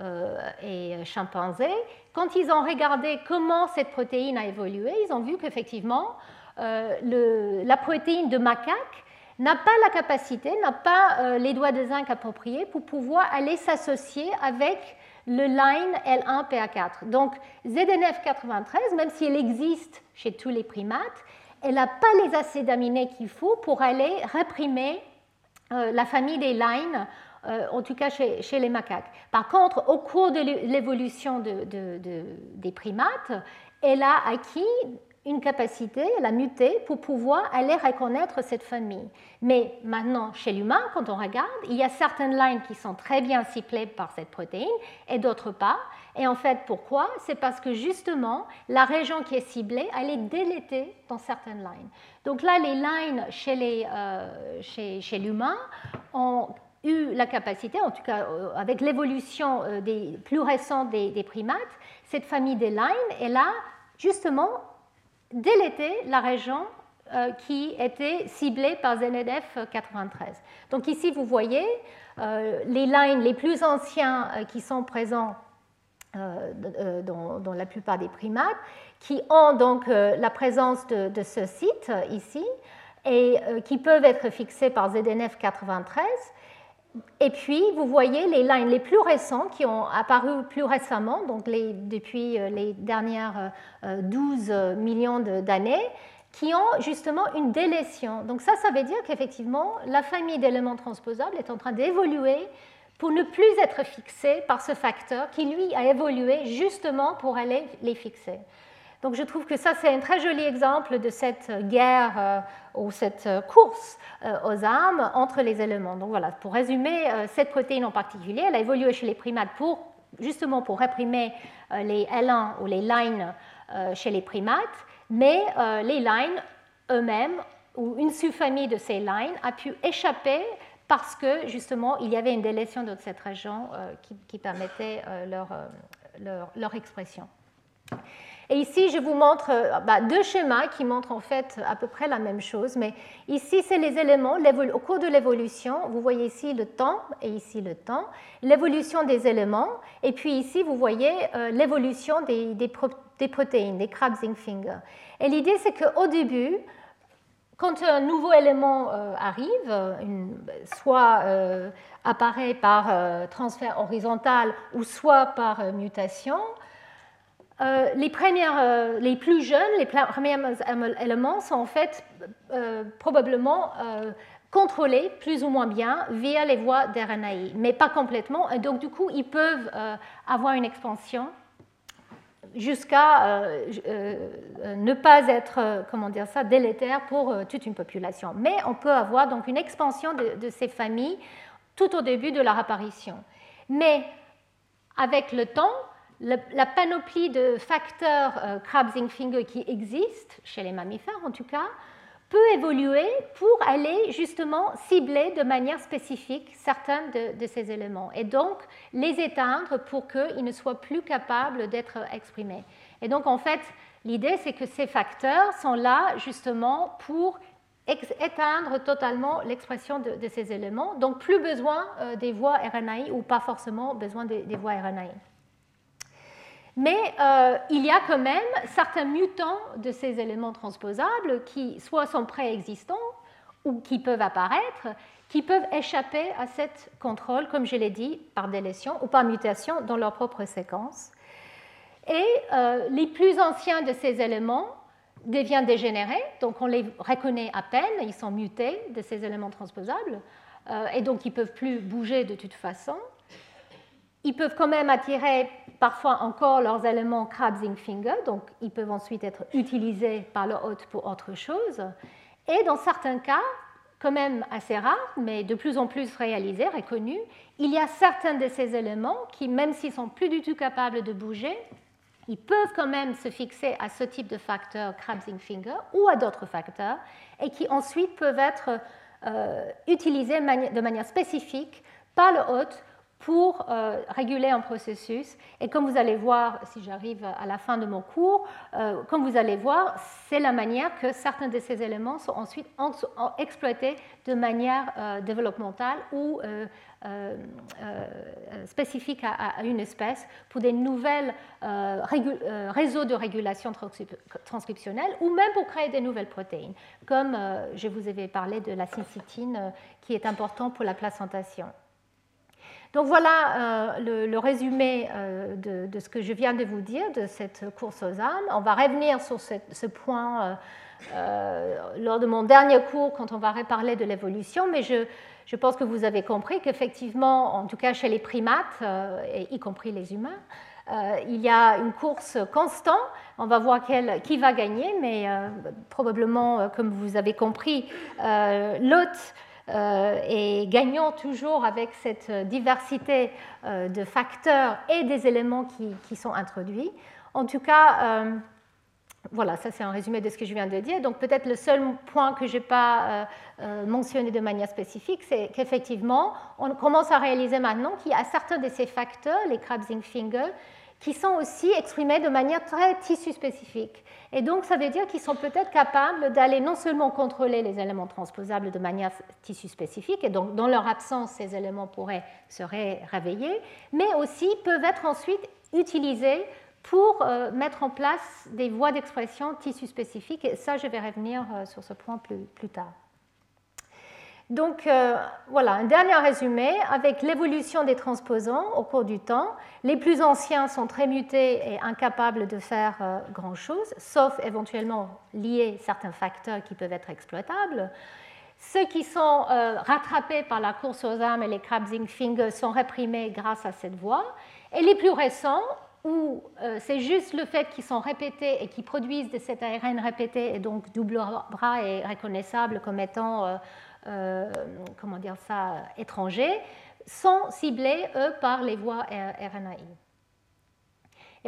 Speaker 2: euh, et chimpanzé, quand ils ont regardé comment cette protéine a évolué, ils ont vu qu'effectivement, euh, la protéine de macaque n'a pas la capacité, n'a pas euh, les doigts de zinc appropriés pour pouvoir aller s'associer avec le line L1PA4. Donc ZNF93, même si elle existe chez tous les primates, elle n'a pas les acides aminés qu'il faut pour aller réprimer euh, la famille des lines euh, en tout cas chez, les macaques. Par contre, au cours de l'évolution des primates, elle a acquis une capacité, elle a muté pour pouvoir aller reconnaître cette famille. Mais maintenant, chez l'humain, quand on regarde, il y a certaines lignes qui sont très bien ciblées par cette protéine et d'autres pas. Et en fait, pourquoi? C'est parce que justement, la région qui est ciblée, elle est délétée dans certaines lignes. Donc là, les lignes chez euh, l'humain ont eu la capacité, en tout cas euh, avec l'évolution euh, plus récente des, primates, cette famille des lines, elle a justement délété la région euh, qui était ciblée par ZNF 93. Donc ici, vous voyez les lines les plus anciens qui sont présents dans, la plupart des primates, qui ont donc la présence de, ce site ici et qui peuvent être fixés par ZNF 93 et puis, vous voyez les lines les plus récents qui ont apparu plus récemment, donc depuis euh, les dernières 12 euh, euh, millions d'années, qui ont justement une délétion. Donc ça, ça veut dire qu'effectivement, la famille d'éléments transposables est en train d'évoluer pour ne plus être fixés par ce facteur qui, lui, a évolué justement pour aller les fixer. Donc je trouve que ça, c'est un très joli exemple de cette guerre ou cette course euh, aux armes entre les éléments. Donc voilà, pour résumer, euh, cette protéine en particulier, elle a évolué chez les primates pour, justement pour réprimer les L1 ou les lines chez les primates, mais les lines eux-mêmes ou une sous-famille de ces lines a pu échapper parce que justement il y avait une délétion de cette région qui, permettait leur, leur expression. Et ici, je vous montre euh, bah, deux schémas qui montrent en fait à peu près la même chose. Mais ici, c'est les éléments au cours de l'évolution. Vous voyez ici le temps et ici le temps, l'évolution des éléments. Et puis ici, vous voyez euh, l'évolution des, des, protéines, des Krabs-Zinc finger. Et l'idée, c'est qu'au début, quand un nouveau élément euh, arrive, soit apparaît par transfert horizontal ou soit par mutation, euh, les, premières, euh, les plus jeunes, les premiers éléments sont en fait euh, probablement contrôlés plus ou moins bien via les voies d'RNAi, mais pas complètement. Et donc du coup, ils peuvent avoir une expansion jusqu'à ne pas être, comment dire ça, délétère pour toute une population. Mais on peut avoir donc une expansion de, de ces familles tout au début de leur apparition. Mais avec le temps, la panoplie de facteurs euh, Krabs-Finger qui existent, chez les mammifères en tout cas, peut évoluer pour aller justement cibler de manière spécifique certains de, ces éléments et donc les éteindre pour qu'ils ne soient plus capables d'être exprimés. Et donc en fait, l'idée c'est que ces facteurs sont là justement pour éteindre totalement l'expression de, ces éléments, donc plus besoin euh, des voies RNAi ou pas forcément besoin des, des voies RNAi. Mais euh, il y a quand même certains mutants de ces éléments transposables qui soit sont préexistants ou qui peuvent apparaître, qui peuvent échapper à cet contrôle, comme je l'ai dit, par délétion ou par mutation dans leur propre séquence. Et euh, les plus anciens de ces éléments deviennent dégénérés, donc on les reconnaît à peine, ils sont mutés de ces éléments transposables, euh, et donc ils ne peuvent plus bouger de toute façon. Ils peuvent quand même attirer parfois encore leurs éléments Krabs finger, donc ils peuvent ensuite être utilisés par le hôte pour autre chose. Et dans certains cas, quand même assez rares, mais de plus en plus réalisés, reconnus, il y a certains de ces éléments qui, même s'ils sont plus du tout capables de bouger, ils peuvent quand même se fixer à ce type de facteur Krabs finger ou à d'autres facteurs, et qui ensuite peuvent être euh, utilisés de manière spécifique par le hôte pour euh, réguler un processus. Et comme vous allez voir, si j'arrive à la fin de mon cours, euh, comme vous allez voir, c'est la manière que certains de ces éléments sont ensuite exploités de manière euh, développementale ou spécifique à, une espèce pour des nouvelles réseaux de régulation transcriptionnelle ou même pour créer des nouvelles protéines, comme je vous avais parlé de la syncytine qui est important pour la placentation. Donc voilà euh, le, résumé euh, de, ce que je viens de vous dire de cette course aux âmes. On va revenir sur ce, point euh, lors de mon dernier cours quand on va reparler de l'évolution, mais je, pense que vous avez compris qu'effectivement, en tout cas chez les primates, et y compris les humains, il y a une course constante. On va voir qui va gagner, mais probablement, comme vous avez compris, l'hôte et gagnant toujours avec cette diversité euh, de facteurs et des éléments qui, sont introduits. En tout cas, euh, voilà, ça c'est un résumé de ce que je viens de dire. Donc peut-être le seul point que je n'ai pas mentionné de manière spécifique, c'est qu'effectivement, on commence à réaliser maintenant qu'il y a certains de ces facteurs, les Krabs-Zinc finger, qui sont aussi exprimés de manière très tissu spécifique. Et donc, ça veut dire qu'ils sont peut-être capables d'aller non seulement contrôler les éléments transposables de manière tissu spécifique, et donc dans leur absence, ces éléments pourraient se réveiller, mais aussi peuvent être ensuite utilisés pour euh, mettre en place des voies d'expression tissu spécifiques. Et ça, je vais revenir euh, sur ce point plus, plus tard. Donc euh, voilà, un dernier résumé avec l'évolution des transposants au cours du temps. Les plus anciens sont très mutés et incapables de faire euh, grand-chose, sauf éventuellement liés certains facteurs qui peuvent être exploitables. Ceux qui sont rattrapés par la course aux armes et les crabs finger sont réprimés grâce à cette voie. Et les plus récents, où c'est juste le fait qu'ils sont répétés et qu'ils produisent de cet ARN répété, et donc double bras est reconnaissable comme étant, comment dire ça, étranger, sont ciblés, eux, par les voies RNAi.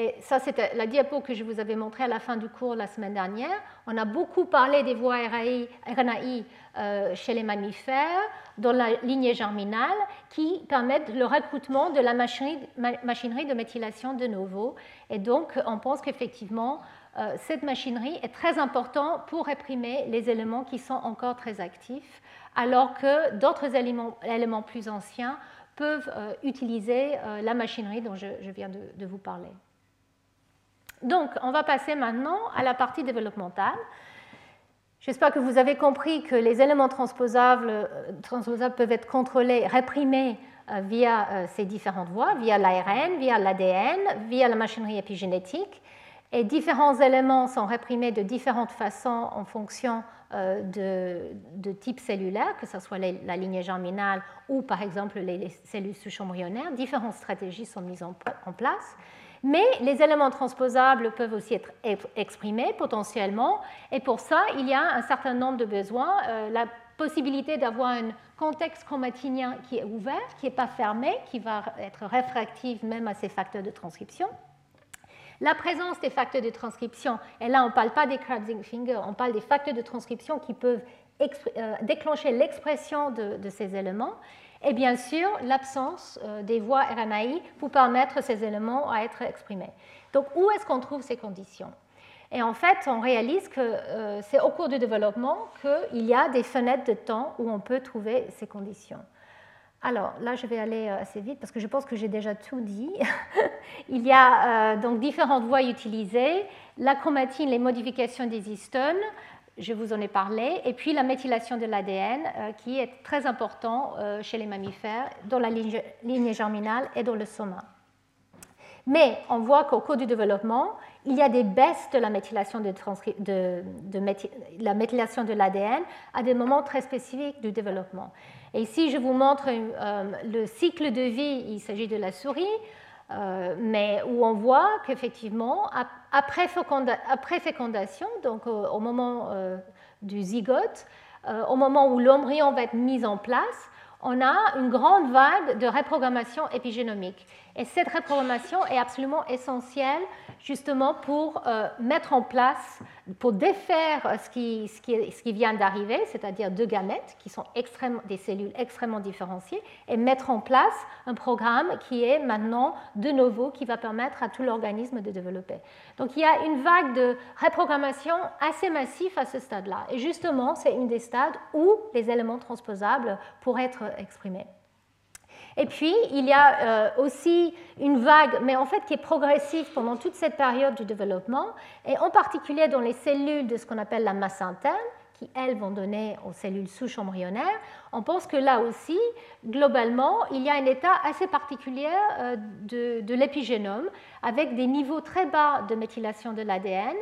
Speaker 2: Et ça, c'était la diapo que je vous avais montrée à la fin du cours la semaine dernière. On a beaucoup parlé des voies RNAi euh, chez les mammifères dans la lignée germinale qui permettent le recrutement de la machinerie, de méthylation de novo. Et donc, on pense qu'effectivement, euh, cette machinerie est très importante pour réprimer les éléments qui sont encore très actifs, alors que d'autres éléments, plus anciens peuvent euh, utiliser la machinerie dont je, viens de vous parler. Donc, on va passer maintenant à la partie développementale. J'espère que vous avez compris que les éléments transposables, euh, peuvent être contrôlés, réprimés euh, via euh, ces différentes voies, via l'ARN, via l'ADN, via la machinerie épigénétique. Et différents éléments sont réprimés de différentes façons en fonction de, type cellulaire, que ce soit la lignée germinale ou par exemple les cellules souches embryonnaires. Différentes stratégies sont mises en place. Mais les éléments transposables peuvent aussi être exprimés potentiellement, et pour ça, il y a un certain nombre de besoins. Euh, la possibilité d'avoir un contexte chromatinien qui est ouvert, qui n'est pas fermé, qui va être réfractif même à ces facteurs de transcription. La présence des facteurs de transcription, et là on ne parle pas des Krabs finger, on parle des facteurs de transcription qui peuvent euh, déclencher l'expression de, ces éléments et bien sûr l'absence euh, des voies RNAi pour permettre ces éléments à être exprimés. Donc où est-ce qu'on trouve ces conditions? Et en fait, on réalise que euh, c'est au cours du développement qu'il y a des fenêtres de temps où on peut trouver ces conditions. Alors là, je vais aller assez vite parce que je pense que j'ai déjà tout dit. Il y a donc différentes voies utilisées la chromatine, les modifications des histones, je vous en ai parlé, et puis la méthylation de l'ADN, euh, qui est très important euh, chez les mammifères, dans la lignée germinale et dans le soma. Mais on voit qu'au cours du développement, il y a des baisses de la méthylation de, l'ADN à des moments très spécifiques du développement. Et ici, je vous montre euh, le cycle de vie, il s'agit de la souris. Euh, mais où on voit qu'effectivement, après, fécondation, donc au, moment euh, du zygote, euh, au moment où l'embryon va être mis en place, on a une grande vague de reprogrammation épigénomique. Et cette reprogrammation est absolument essentielle justement pour euh, mettre en place, pour défaire ce qui, ce qui, ce qui vient d'arriver, c'est-à-dire deux gamètes qui sont des cellules extrêmement différenciées, et mettre en place un programme qui est maintenant de nouveau, qui va permettre à tout l'organisme de développer. Donc il y a une vague de reprogrammation assez massive à ce stade-là. Et justement, c'est une des stades où les éléments transposables pourraient être exprimés. Et puis, il y a euh, aussi une vague, mais en fait qui est progressive pendant toute cette période du développement, et en particulier dans les cellules de ce qu'on appelle la masse interne, qui, elles, vont donner aux cellules souches embryonnaires, on pense que là aussi, globalement, il y a un état assez particulier euh, de, de l'épigénome, avec des niveaux très bas de méthylation de l'ADN,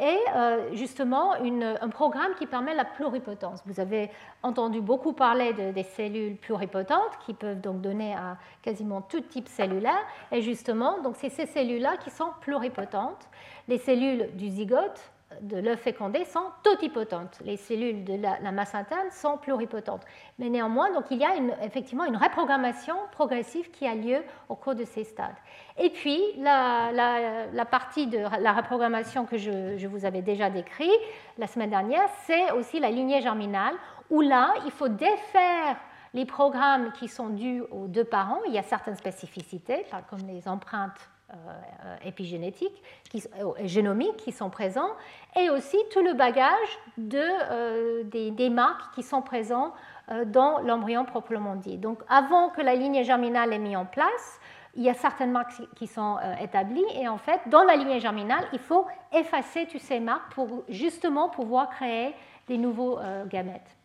Speaker 2: et euh, justement un programme qui permet la pluripotence. Vous avez entendu beaucoup parler de, des cellules pluripotentes qui peuvent donc donner à quasiment tout type cellulaire. Et justement, donc c'est ces cellules-là qui sont pluripotentes. Les cellules du zygote de l'œuf fécondé sont totipotentes. Les cellules de la, masse interne sont pluripotentes. Mais néanmoins, donc, il y a effectivement une reprogrammation progressive qui a lieu au cours de ces stades. Et puis, la, partie de la reprogrammation que je, je, vous avais déjà décrit la semaine dernière, c'est aussi la lignée germinale, où là, il faut défaire les programmes qui sont dus aux deux parents. Il y a certaines spécificités, comme les empreintes épigénétiques, qui, euh, génomiques qui sont présents, et aussi tout le bagage de, euh, des, marques qui sont présents dans l'embryon proprement dit. Donc avant que la lignée germinale est mise en place, il y a certaines marques qui sont établies et en fait, dans la lignée germinale, il faut effacer toutes ces marques pour justement pouvoir créer des nouveaux gamètes.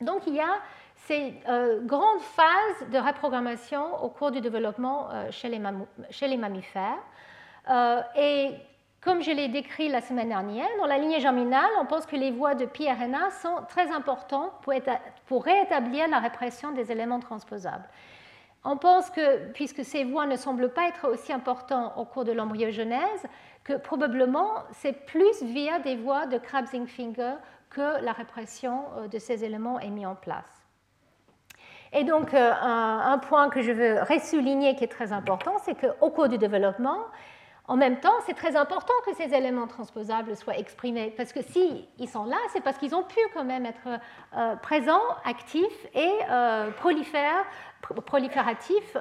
Speaker 2: Donc il y a ces euh, grandes phases de reprogrammation au cours du développement euh, chez, les mammifères. Euh, et comme je l'ai décrit la semaine dernière, dans la lignée germinale, on pense que les voies de pRNA sont très importantes pour, rétablir la répression des éléments transposables. On pense que, puisque ces voies ne semblent pas être aussi importantes au cours de l'embryogenèse, que probablement c'est plus via des voies de Krabs-Finger que la répression euh, de ces éléments est mise en place. Et donc, euh, un, point que je veux ressouligner qui est très important, c'est qu'au cours du développement, en même temps, c'est très important que ces éléments transposables soient exprimés, parce que s'ils sont là, c'est parce qu'ils ont pu quand même être euh, présents, actifs et euh, prolifératifs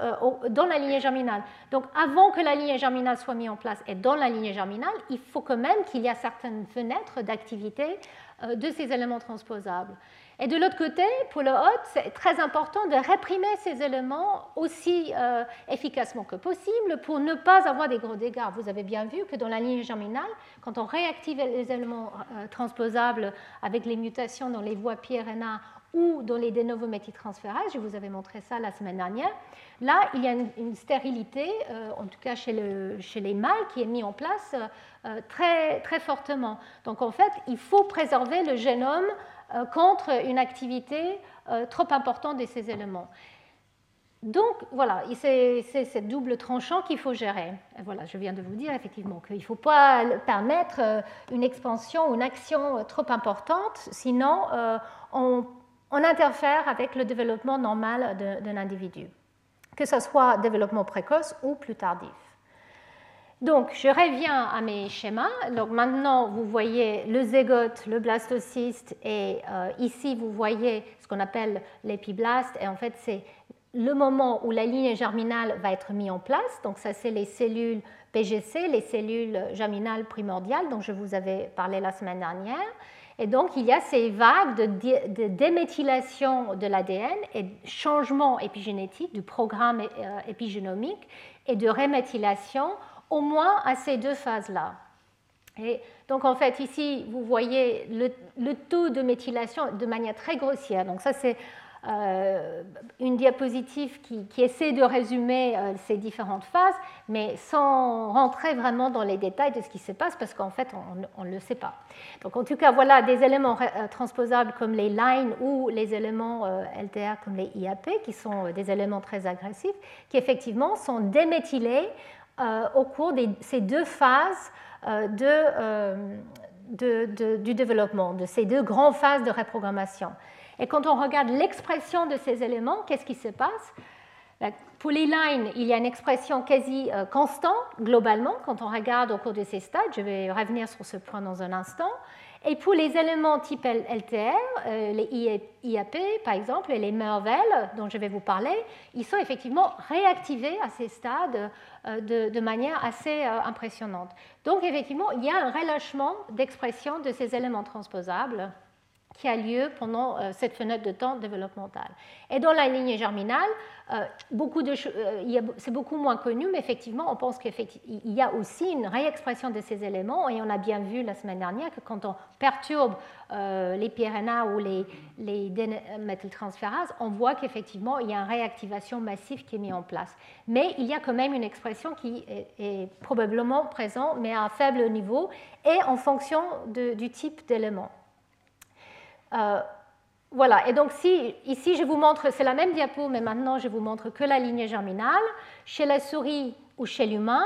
Speaker 2: dans la lignée germinale. Donc, avant que la lignée germinale soit mise en place et dans la lignée germinale, il faut quand même qu'il y ait certaines fenêtres d'activité de ces éléments transposables. Et de l'autre côté, pour le hôte, c'est très important de réprimer ces éléments aussi euh, efficacement que possible pour ne pas avoir des gros dégâts. Vous avez bien vu que dans la ligne germinale, quand on réactive les éléments euh, transposables avec les mutations dans les voies PRNA ou dans les novo je vous avais montré ça la semaine dernière, là, il y a une, stérilité, euh, en tout cas chez, le, chez, les mâles, qui est mise en place très, très fortement. Donc en fait, il faut préserver le génome contre une activité euh, trop importante de ces éléments. Donc voilà, c'est cette double tranchant qu'il faut gérer. voilà, je viens de vous dire effectivement qu'il ne faut pas permettre euh, une expansion ou une action trop importante, sinon on, on interfère avec le développement normal d'un individu, que ce soit développement précoce ou plus tardif. Donc, je reviens à mes schémas. Donc, maintenant, vous voyez le zygote, le blastocyste, et euh, ici, vous voyez ce qu'on appelle l'épiblaste. Et en fait, c'est le moment où la ligne germinale va être mise en place. Donc, ça, c'est les cellules PGC, les cellules germinales primordiales dont je vous avais parlé la semaine dernière. Et donc, il y a ces vagues de, déméthylation de l'ADN et changement épigénétique du programme euh, épigénomique et de réméthylation au moins à ces deux phases-là. Et donc en fait ici vous voyez le, taux de méthylation de manière très grossière. Donc ça c'est euh, une diapositive qui, essaie de résumer euh, ces différentes phases, mais sans rentrer vraiment dans les détails de ce qui se passe, parce qu'en fait, on ne le sait pas. Donc, en tout cas, voilà des éléments euh, transposables comme les lines ou les éléments LTR comme les IAP, qui sont des éléments très agressifs, qui effectivement sont déméthylés euh, au cours de ces deux phases euh, euh, du développement, de ces deux grandes phases de reprogrammation. Et quand on regarde l'expression de ces éléments, qu'est-ce qui se passe? Pour les lines, il y a une expression quasi constante globalement quand on regarde au cours de ces stades. Je vais revenir sur ce point dans un instant. Et pour les éléments type LTR, euh, les IAP par exemple, et les MERVEL dont je vais vous parler, ils sont effectivement réactivés à ces stades euh, de, manière assez euh, impressionnante. Donc effectivement, il y a un relâchement d'expression de ces éléments transposables qui a lieu pendant euh, cette fenêtre de temps développementale. Et dans la lignée germinale, euh, euh, c'est beaucoup moins connu, mais effectivement, on pense qu'il y a aussi une réexpression de ces éléments, et on a bien vu la semaine dernière que quand on perturbe les PRNA ou les, les on voit qu'effectivement, il y a une réactivation massive qui est mise en place. Mais il y a quand même une expression qui est, probablement présente, mais à un faible niveau, et en fonction du type d'élément. Euh, voilà, et donc si, ici je vous montre, c'est la même diapo, mais maintenant je vous montre que la lignée germinale, chez la souris ou chez l'humain,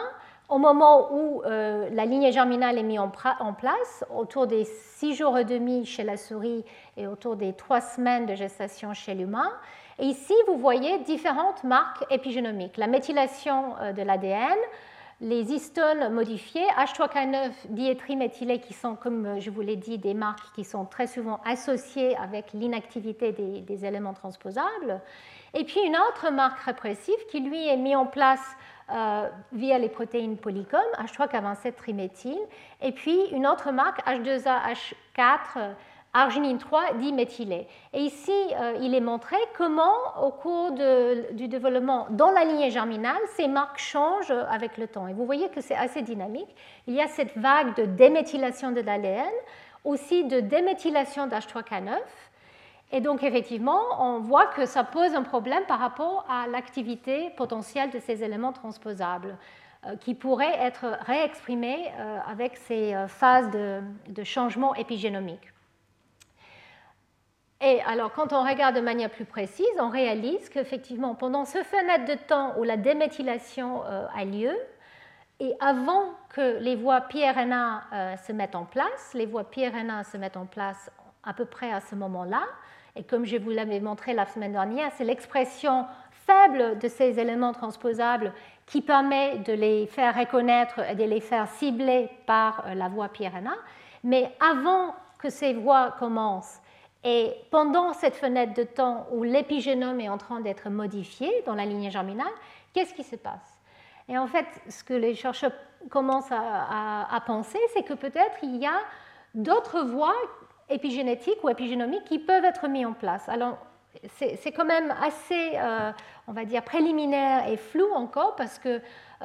Speaker 2: au moment où euh, la lignée germinale est mise en, place, autour des 6 jours et demi chez la souris et autour des 3 semaines de gestation chez l'humain. Et ici, vous voyez différentes marques épigénomiques. La méthylation euh, de l'ADN, les histones modifiés, H3K9 diétriméthylés, qui sont, comme je vous l'ai dit, des marques qui sont très souvent associées avec l'inactivité des, éléments transposables. Et puis une autre marque répressive qui, lui, est mise en place euh, via les protéines polycom, H3K27 triméthyle. Et puis une autre marque, H2AH4 arginine 3 diméthylée. Et ici, euh, il est montré comment, au cours du développement dans la lignée germinale, ces marques changent avec le temps. Et vous voyez que c'est assez dynamique. Il y a cette vague de déméthylation de l'ADN, aussi de déméthylation d'H3K9. Et donc, effectivement, on voit que ça pose un problème par rapport à l'activité potentielle de ces éléments transposables. qui pourraient être réexprimés avec ces phases de changement épigénomique. Et alors, quand on regarde de manière plus précise, on réalise qu'effectivement, pendant ce fenêtre de temps où la déméthylation euh, a lieu, et avant que les voies pRNA euh, se mettent en place, les voies pRNA se mettent en place à peu près à ce moment-là, et comme je vous l'avais montré la semaine dernière, c'est l'expression faible de ces éléments transposables qui permet de les faire reconnaître et de les faire cibler par euh, la voie pRNA. Mais avant que ces voies commencent et pendant cette fenêtre de temps où l'épigénome est en train d'être modifié dans la lignée germinale, qu'est-ce qui se passe? Et en fait, ce que les chercheurs commencent à, penser, c'est que peut-être il y a d'autres voies épigénétiques ou épigénomiques qui peuvent être mises en place. Alors, c'est quand même assez, euh, on va dire, préliminaire et flou encore parce que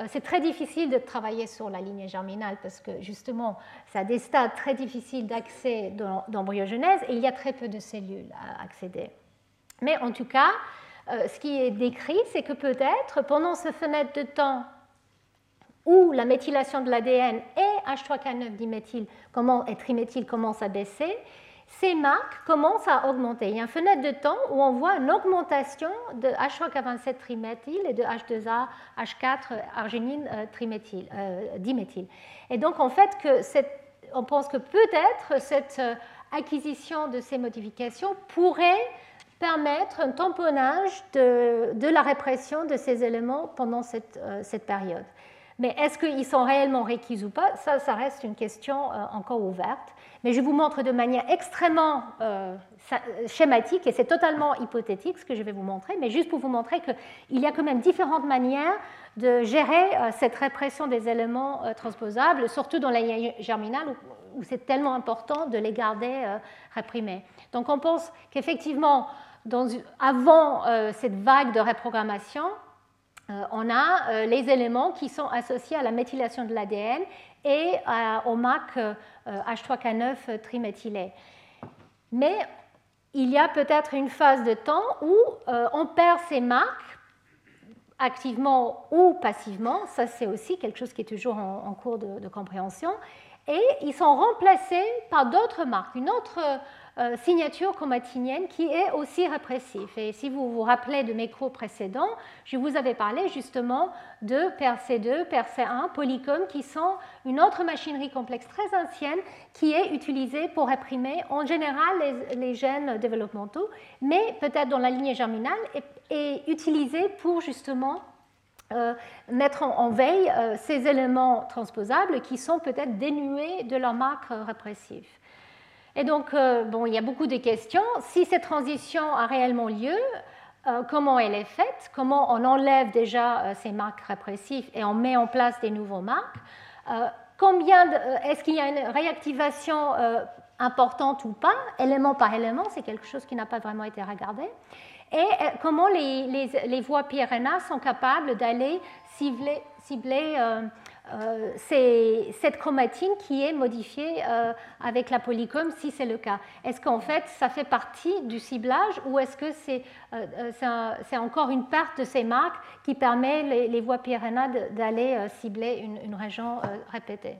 Speaker 2: c'est très difficile de travailler sur la lignée germinale parce que justement, ça a des stades très difficiles d'accès d'embryogenèse et il y a très peu de cellules à accéder. Mais en tout cas, euh, ce qui est décrit, c'est que peut-être pendant ce fenêtre de temps où la méthylation de l'ADN et H3K9 diméthyl et triméthyl commencent à baisser, ces marques commencent à augmenter. Il y a une fenêtre de temps où on voit une augmentation de H3K27 triméthyl et de H2A, H4 arginine euh, triméthyl, euh, diméthyl. Et donc, en fait, on pense que peut-être cette euh, acquisition de ces modifications pourrait permettre un tamponnage de, la répression de ces éléments pendant cette, cette période. Mais est-ce qu'ils sont réellement requis ou pas? Ça, ça reste une question encore ouverte mais je vous montre de manière extrêmement euh, schématique, et c'est totalement hypothétique ce que je vais vous montrer, mais juste pour vous montrer qu'il y a quand même différentes manières de gérer euh, cette répression des éléments euh, transposables, surtout dans la germinale où, c'est tellement important de les garder réprimés. Donc on pense qu'effectivement, avant cette vague de reprogrammation, on a les éléments qui sont associés à la méthylation de l'ADN et au MAC H3K9 euh, triméthylé. Mais il y a peut-être une phase de temps où euh, on perd ces marques activement ou passivement, ça c'est aussi quelque chose qui est toujours en, cours de, compréhension, et ils sont remplacés par d'autres marques, une autre euh, signature chromatinienne qui est aussi répressive. Et si vous vous rappelez de mes cours précédents, je vous avais parlé justement de PRC2, PRC1, polycom, qui sont une autre machinerie complexe très ancienne qui est utilisée pour réprimer en général les, gènes développementaux, mais peut-être dans la lignée germinale, et, utilisée pour justement euh, mettre en, veille euh, ces éléments transposables qui sont peut-être dénués de leur marque répressive. Et donc, euh, bon, il y a beaucoup de questions. Si cette transition a réellement lieu, euh, comment elle est faite? Comment on enlève déjà euh, ces marques répressives et on met en place des nouveaux marques? Combien Est-ce qu'il y a une réactivation importante ou pas? Élément par élément, c'est quelque chose qui n'a pas vraiment été regardé. Et comment les, les, voies PRNA sont capables d'aller cibler euh, c'est cette chromatine qui est modifiée euh, avec la polycom si c'est le cas. Est-ce qu'en fait ça fait partie du ciblage ou est-ce que c'est euh, encore une part de ces marques qui permet les, voies PRNA d'aller cibler une, une région répétée?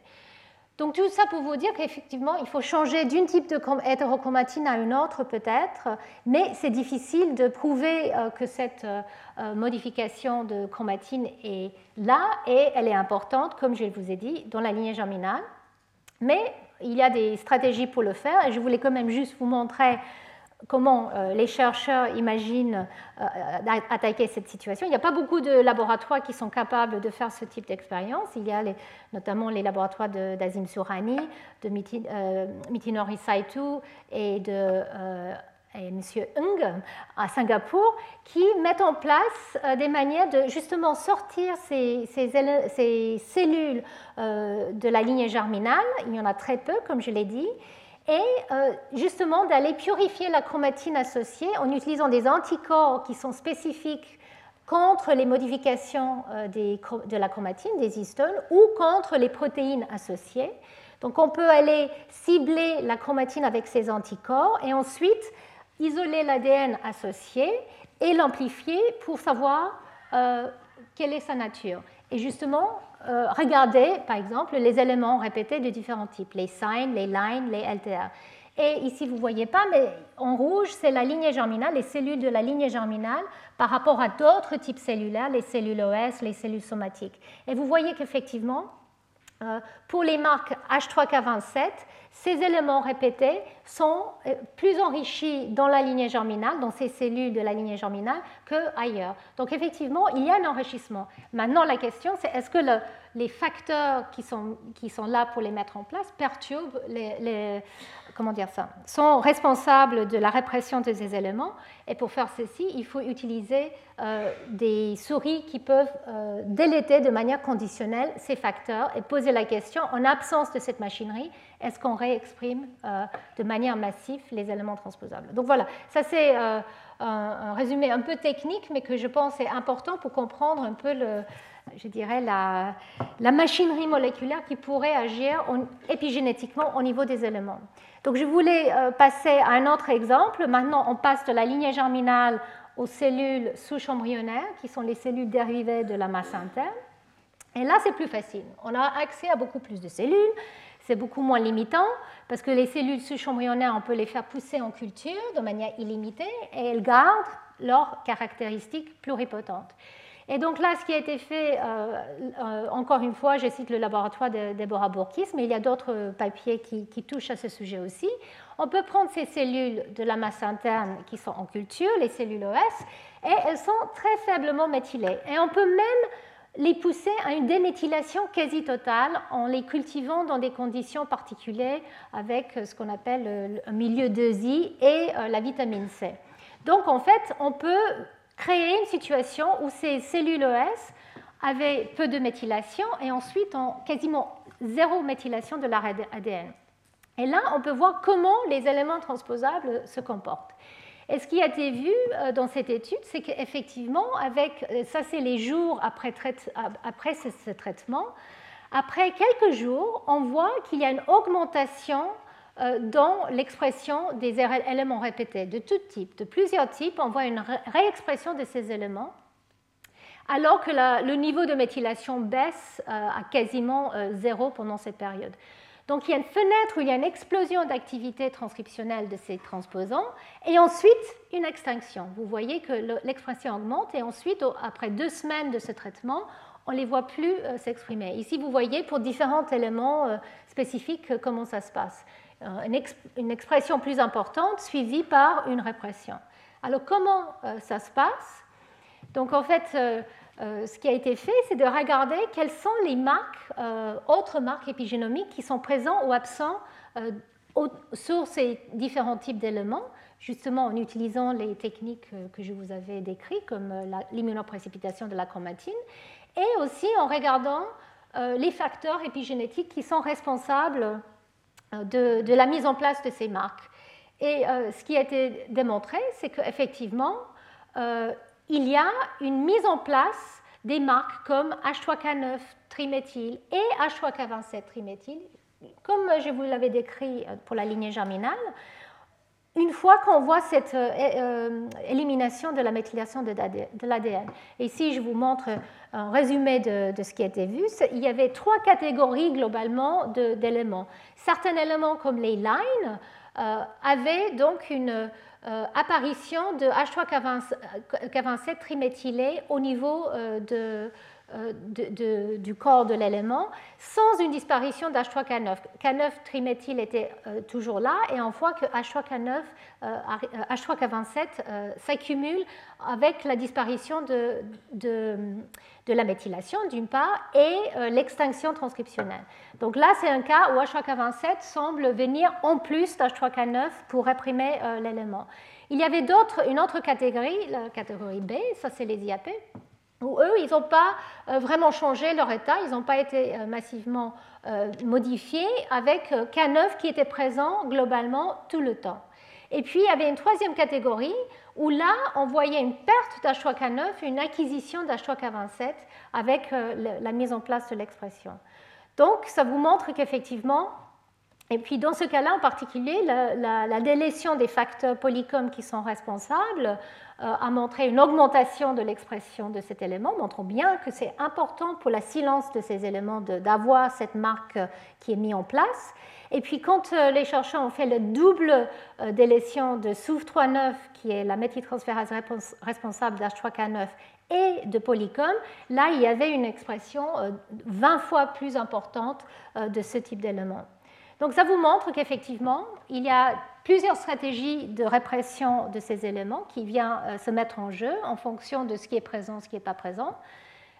Speaker 2: Donc tout ça pour vous dire qu'effectivement, il faut changer d'une type de hétérochromatine à une autre peut-être, mais c'est difficile de prouver euh, que cette euh, euh, modification de chromatine est là et elle est importante, comme je vous ai dit, dans la lignée germinale. Mais il y a des stratégies pour le faire et je voulais quand même juste vous montrer comment euh, les chercheurs imaginent euh, attaquer cette situation. Il n'y a pas beaucoup de laboratoires qui sont capables de faire ce type d'expérience. Il y a notamment les laboratoires d'Azim Sourani, de euh, Mitinori Saitu et de M. Ng à Singapour, qui mettent en place des manières de justement sortir ces, ces cellules de la lignée germinale. Il y en a très peu, comme je l'ai dit et euh, justement d'aller purifier la chromatine associée en utilisant des anticorps qui sont spécifiques contre les modifications euh, de la chromatine, des histones, ou contre les protéines associées. Donc on peut aller cibler la chromatine avec ces anticorps et ensuite isoler l'ADN associé et l'amplifier pour savoir euh, quelle est sa nature. Et justement, regarder, par exemple, les éléments répétés de différents types, les signes, les lines, les LTR. Et ici, vous ne voyez pas, mais en rouge, c'est la lignée germinale, les cellules de la lignée germinale par rapport à d'autres types cellulaires, les cellules OS, les cellules somatiques. Et vous voyez qu'effectivement, euh, pour les marques H3K27, ces éléments répétés sont euh, plus enrichis dans la lignée germinale, dans ces cellules de la lignée germinale, qu'ailleurs. Donc effectivement, il y a un enrichissement. Maintenant, la question, c'est est-ce que les facteurs qui sont, qui sont, là pour les mettre en place perturbent les, comment dire ça, sont responsables de la répression de ces éléments? Et pour faire ceci, il faut utiliser euh, des souris qui peuvent euh, déléter de manière conditionnelle ces facteurs et poser la question, en absence de cette machinerie, est-ce qu'on réexprime euh, de manière massive les éléments transposables Donc voilà, ça c'est un, résumé un peu technique, mais que je pense est important pour comprendre un peu je dirais, la, la, machinerie moléculaire qui pourrait agir épigénétiquement au niveau des éléments. Donc je voulais euh, passer à un autre exemple. Maintenant, on passe de la lignée germinale aux cellules souches embryonnaires, qui sont les cellules dérivées de la masse interne. Et là, c'est plus facile. On a accès à beaucoup plus de cellules. C'est beaucoup moins limitant parce que les cellules souches embryonnaires, on peut les faire pousser en culture de manière illimitée et elles gardent leurs caractéristiques pluripotentes. Et donc là, ce qui a été fait, euh, euh, encore une fois, je cite le laboratoire de Deborah Bourkis, mais il y a d'autres papiers qui, touchent à ce sujet aussi. On peut prendre ces cellules de la masse interne qui sont en culture, les cellules OS, et elles sont très faiblement méthylées. Et on peut même les pousser à une déméthylation quasi totale en les cultivant dans des conditions particulières avec ce qu'on appelle un milieu 2I et euh, la vitamine C. Donc en fait, on peut créer une situation où ces cellules ES avaient peu de méthylation et ensuite ont quasiment zéro méthylation de leur ADN. Et là, on peut voir comment les éléments transposables se comportent. Et ce qui a été vu euh, dans cette étude, c'est qu'effectivement, avec, euh, ça c'est les jours après, après ce, traitement, après quelques jours, on voit qu'il y a une augmentation euh, dans l'expression des éléments répétés de tout type, de plusieurs types, on voit une réexpression de ces éléments, alors que le niveau de méthylation baisse à quasiment zéro pendant cette période. Donc il y a une fenêtre où il y a une explosion d'activité transcriptionnelle de ces transposants et ensuite une extinction. Vous voyez que l'expression augmente et ensuite, après deux semaines de ce traitement, on ne les voit plus s'exprimer. Ici, vous voyez pour différents éléments spécifiques comment ça se passe. Euh, une, expression plus importante suivie par une répression. Alors comment euh, ça se passe? Donc en fait, euh, ce qui a été fait, c'est de regarder quelles sont les marques, autres marques épigénomiques qui sont présentes ou absentes sur ces différents types d'éléments, justement en utilisant les techniques que je vous avais décrites, comme l'immunoprécipitation de la chromatine, et aussi en regardant les facteurs épigénétiques qui sont responsables euh, de, la mise en place de ces marques. Et euh, ce qui a été démontré, c'est qu'effectivement, euh, il y a une mise en place des marques comme H3K9 triméthyle et H3K27 triméthyle, comme je vous l'avais décrit pour la lignée germinale, une fois qu'on voit cette élimination de la méthylation de l'ADN. Ici, je vous montre un résumé de, ce qui a été vu. Il y avait trois catégories globalement d'éléments. Certains éléments comme les lines euh, avaient donc une euh, apparition de H3K27 triméthylé au niveau euh, de, du corps de l'élément sans une disparition d'H3K9. K9 triméthyle était toujours là et on voit que H3K9, H3K27 s'accumule avec la disparition de, de de la méthylation d'une part et euh, l'extinction transcriptionnelle. Donc là, c'est un cas où H3K27 semble venir en plus d'H3K9 pour réprimer euh, l'élément. Il y avait une autre catégorie, la catégorie B, ça c'est les IAP, où eux, ils n'ont pas euh, vraiment changé leur état, ils n'ont pas été massivement modifiés, avec K9 qui était présent globalement tout le temps. Et puis, il y avait une troisième catégorie où là, on voyait une perte d'H3K9, une acquisition d'H3K27 avec euh, la mise en place de l'expression. Donc, ça vous montre qu'effectivement, Et puis dans ce cas-là en particulier, la, délétion des facteurs polycomes qui sont responsables euh, a montré une augmentation de l'expression de cet élément, montrant bien que c'est important pour la silence de ces éléments d'avoir cette marque qui est mise en place. Et puis quand euh, les chercheurs ont fait le double euh, délétion de SOUV39, qui est la méthyltransférase responsable d'H3K9, et de polycom, là il y avait une expression 20 fois plus importante de ce type d'élément. Donc ça vous montre qu'effectivement, il y a plusieurs stratégies de répression de ces éléments qui viennent euh, se mettre en jeu en fonction de ce qui est présent, ce qui n'est pas présent.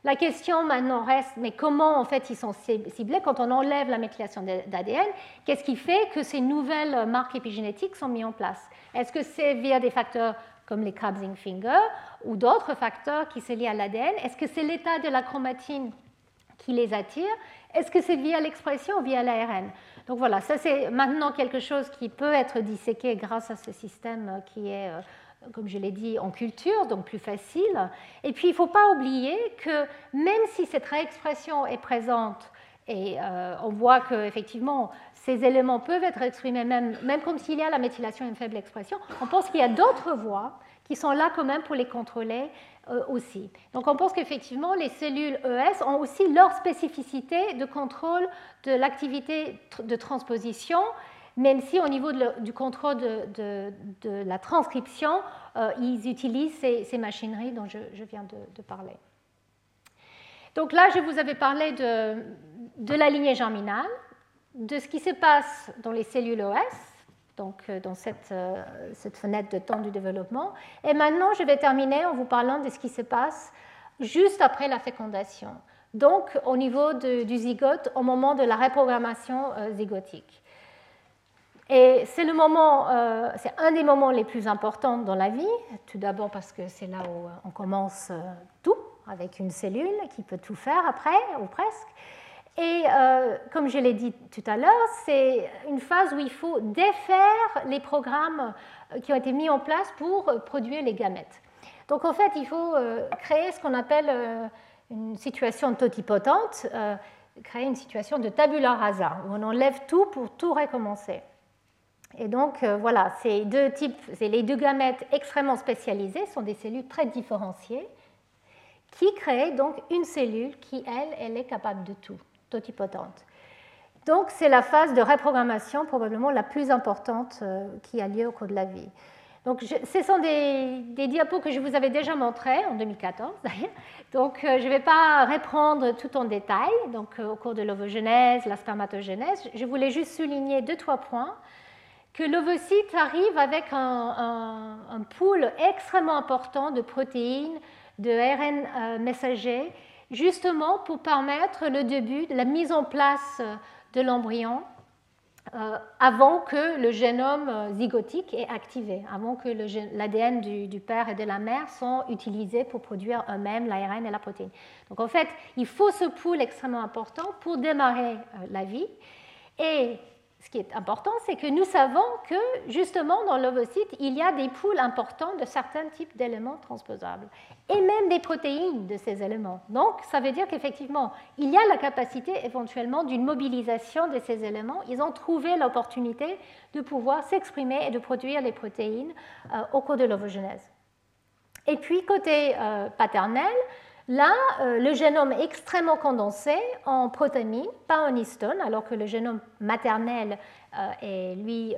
Speaker 2: La question maintenant reste, mais comment en fait ils sont ciblés quand on enlève la méthylation d'ADN Qu'est-ce qui fait que ces nouvelles marques épigénétiques sont mises en place? Est-ce que c'est via des facteurs comme les Krabsing finger ou d'autres facteurs qui sont liés à l'ADN Est-ce que c'est l'état de la chromatine qui les attire? Est-ce que c'est via l'expression ou via l'ARN donc voilà, ça c'est maintenant quelque chose qui peut être disséqué grâce à ce système qui est, euh, comme je l'ai dit, en culture, donc plus facile. Et puis il ne faut pas oublier que même si cette réexpression est présente, et euh, on voit qu'effectivement ces éléments peuvent être exprimés même, même comme s'il y a la méthylation et une faible expression, on pense qu'il y a d'autres voies qui sont là quand même pour les contrôler euh, aussi. Donc on pense qu'effectivement, les cellules ES ont aussi leur spécificité de contrôle de l'activité de transposition, même si au niveau du contrôle de, la transcription, euh, ils utilisent ces, machineries dont je, viens de, parler. Donc là, je vous avais parlé de, la lignée germinale, de ce qui se passe dans les cellules OS, donc euh, dans euh, cette, fenêtre de temps du développement. Et maintenant, je vais terminer en vous parlant de ce qui se passe juste après la fécondation, donc au niveau du zygote, au moment de la reprogrammation euh, zygotique. Et c'est le moment, c'est un des moments les plus importants dans la vie, tout d'abord parce que c'est là où on commence tout, avec une cellule qui peut tout faire après, ou presque. Et euh, comme je l'ai dit tout à l'heure, c'est une phase où il faut défaire les programmes euh, qui ont été mis en place pour euh, produire les gamètes. Donc en fait, il faut créer ce qu'on appelle une situation totipotente, créer une situation de tabula rasa, où on enlève tout pour tout recommencer. Et donc voilà, ces deux types, les deux gamètes extrêmement spécialisées sont des cellules très différenciées qui créent donc une cellule qui, elle, elle est capable de tout totipotente. Donc c'est la phase de reprogrammation probablement la plus importante euh, qui a lieu au cours de la vie. Donc, ce sont des, diapos que je vous avais déjà montrés en 2014, Donc, euh, je ne vais pas reprendre tout en détail. Donc, euh, au cours de l'ovogenèse, la spermatogénèse, je voulais juste souligner deux, trois points. Que l'ovocyte arrive avec un, pool extrêmement important de protéines, de ARN messagers justement pour permettre le début de la mise en place de l'embryon euh, avant que le génome zygotique est activé, avant que l'ADN du, père et de la mère sont utilisés pour produire eux-mêmes l'ARN et la protéine. Donc en fait, il faut ce pool extrêmement important pour démarrer euh, la vie. Et ce qui est important, c'est que nous savons que justement dans l'ovocyte, il y a des poules importants de certains types d'éléments transposables et même des protéines de ces éléments. Donc ça veut dire qu'effectivement, il y a la capacité éventuellement d'une mobilisation de ces éléments. Ils ont trouvé l'opportunité de pouvoir s'exprimer et de produire les protéines euh, au cours de l'ovogenèse. Et puis côté euh, paternel, Là, euh, le génome est extrêmement condensé en protéines, pas en histone, alors que le génome maternel euh, est, lui,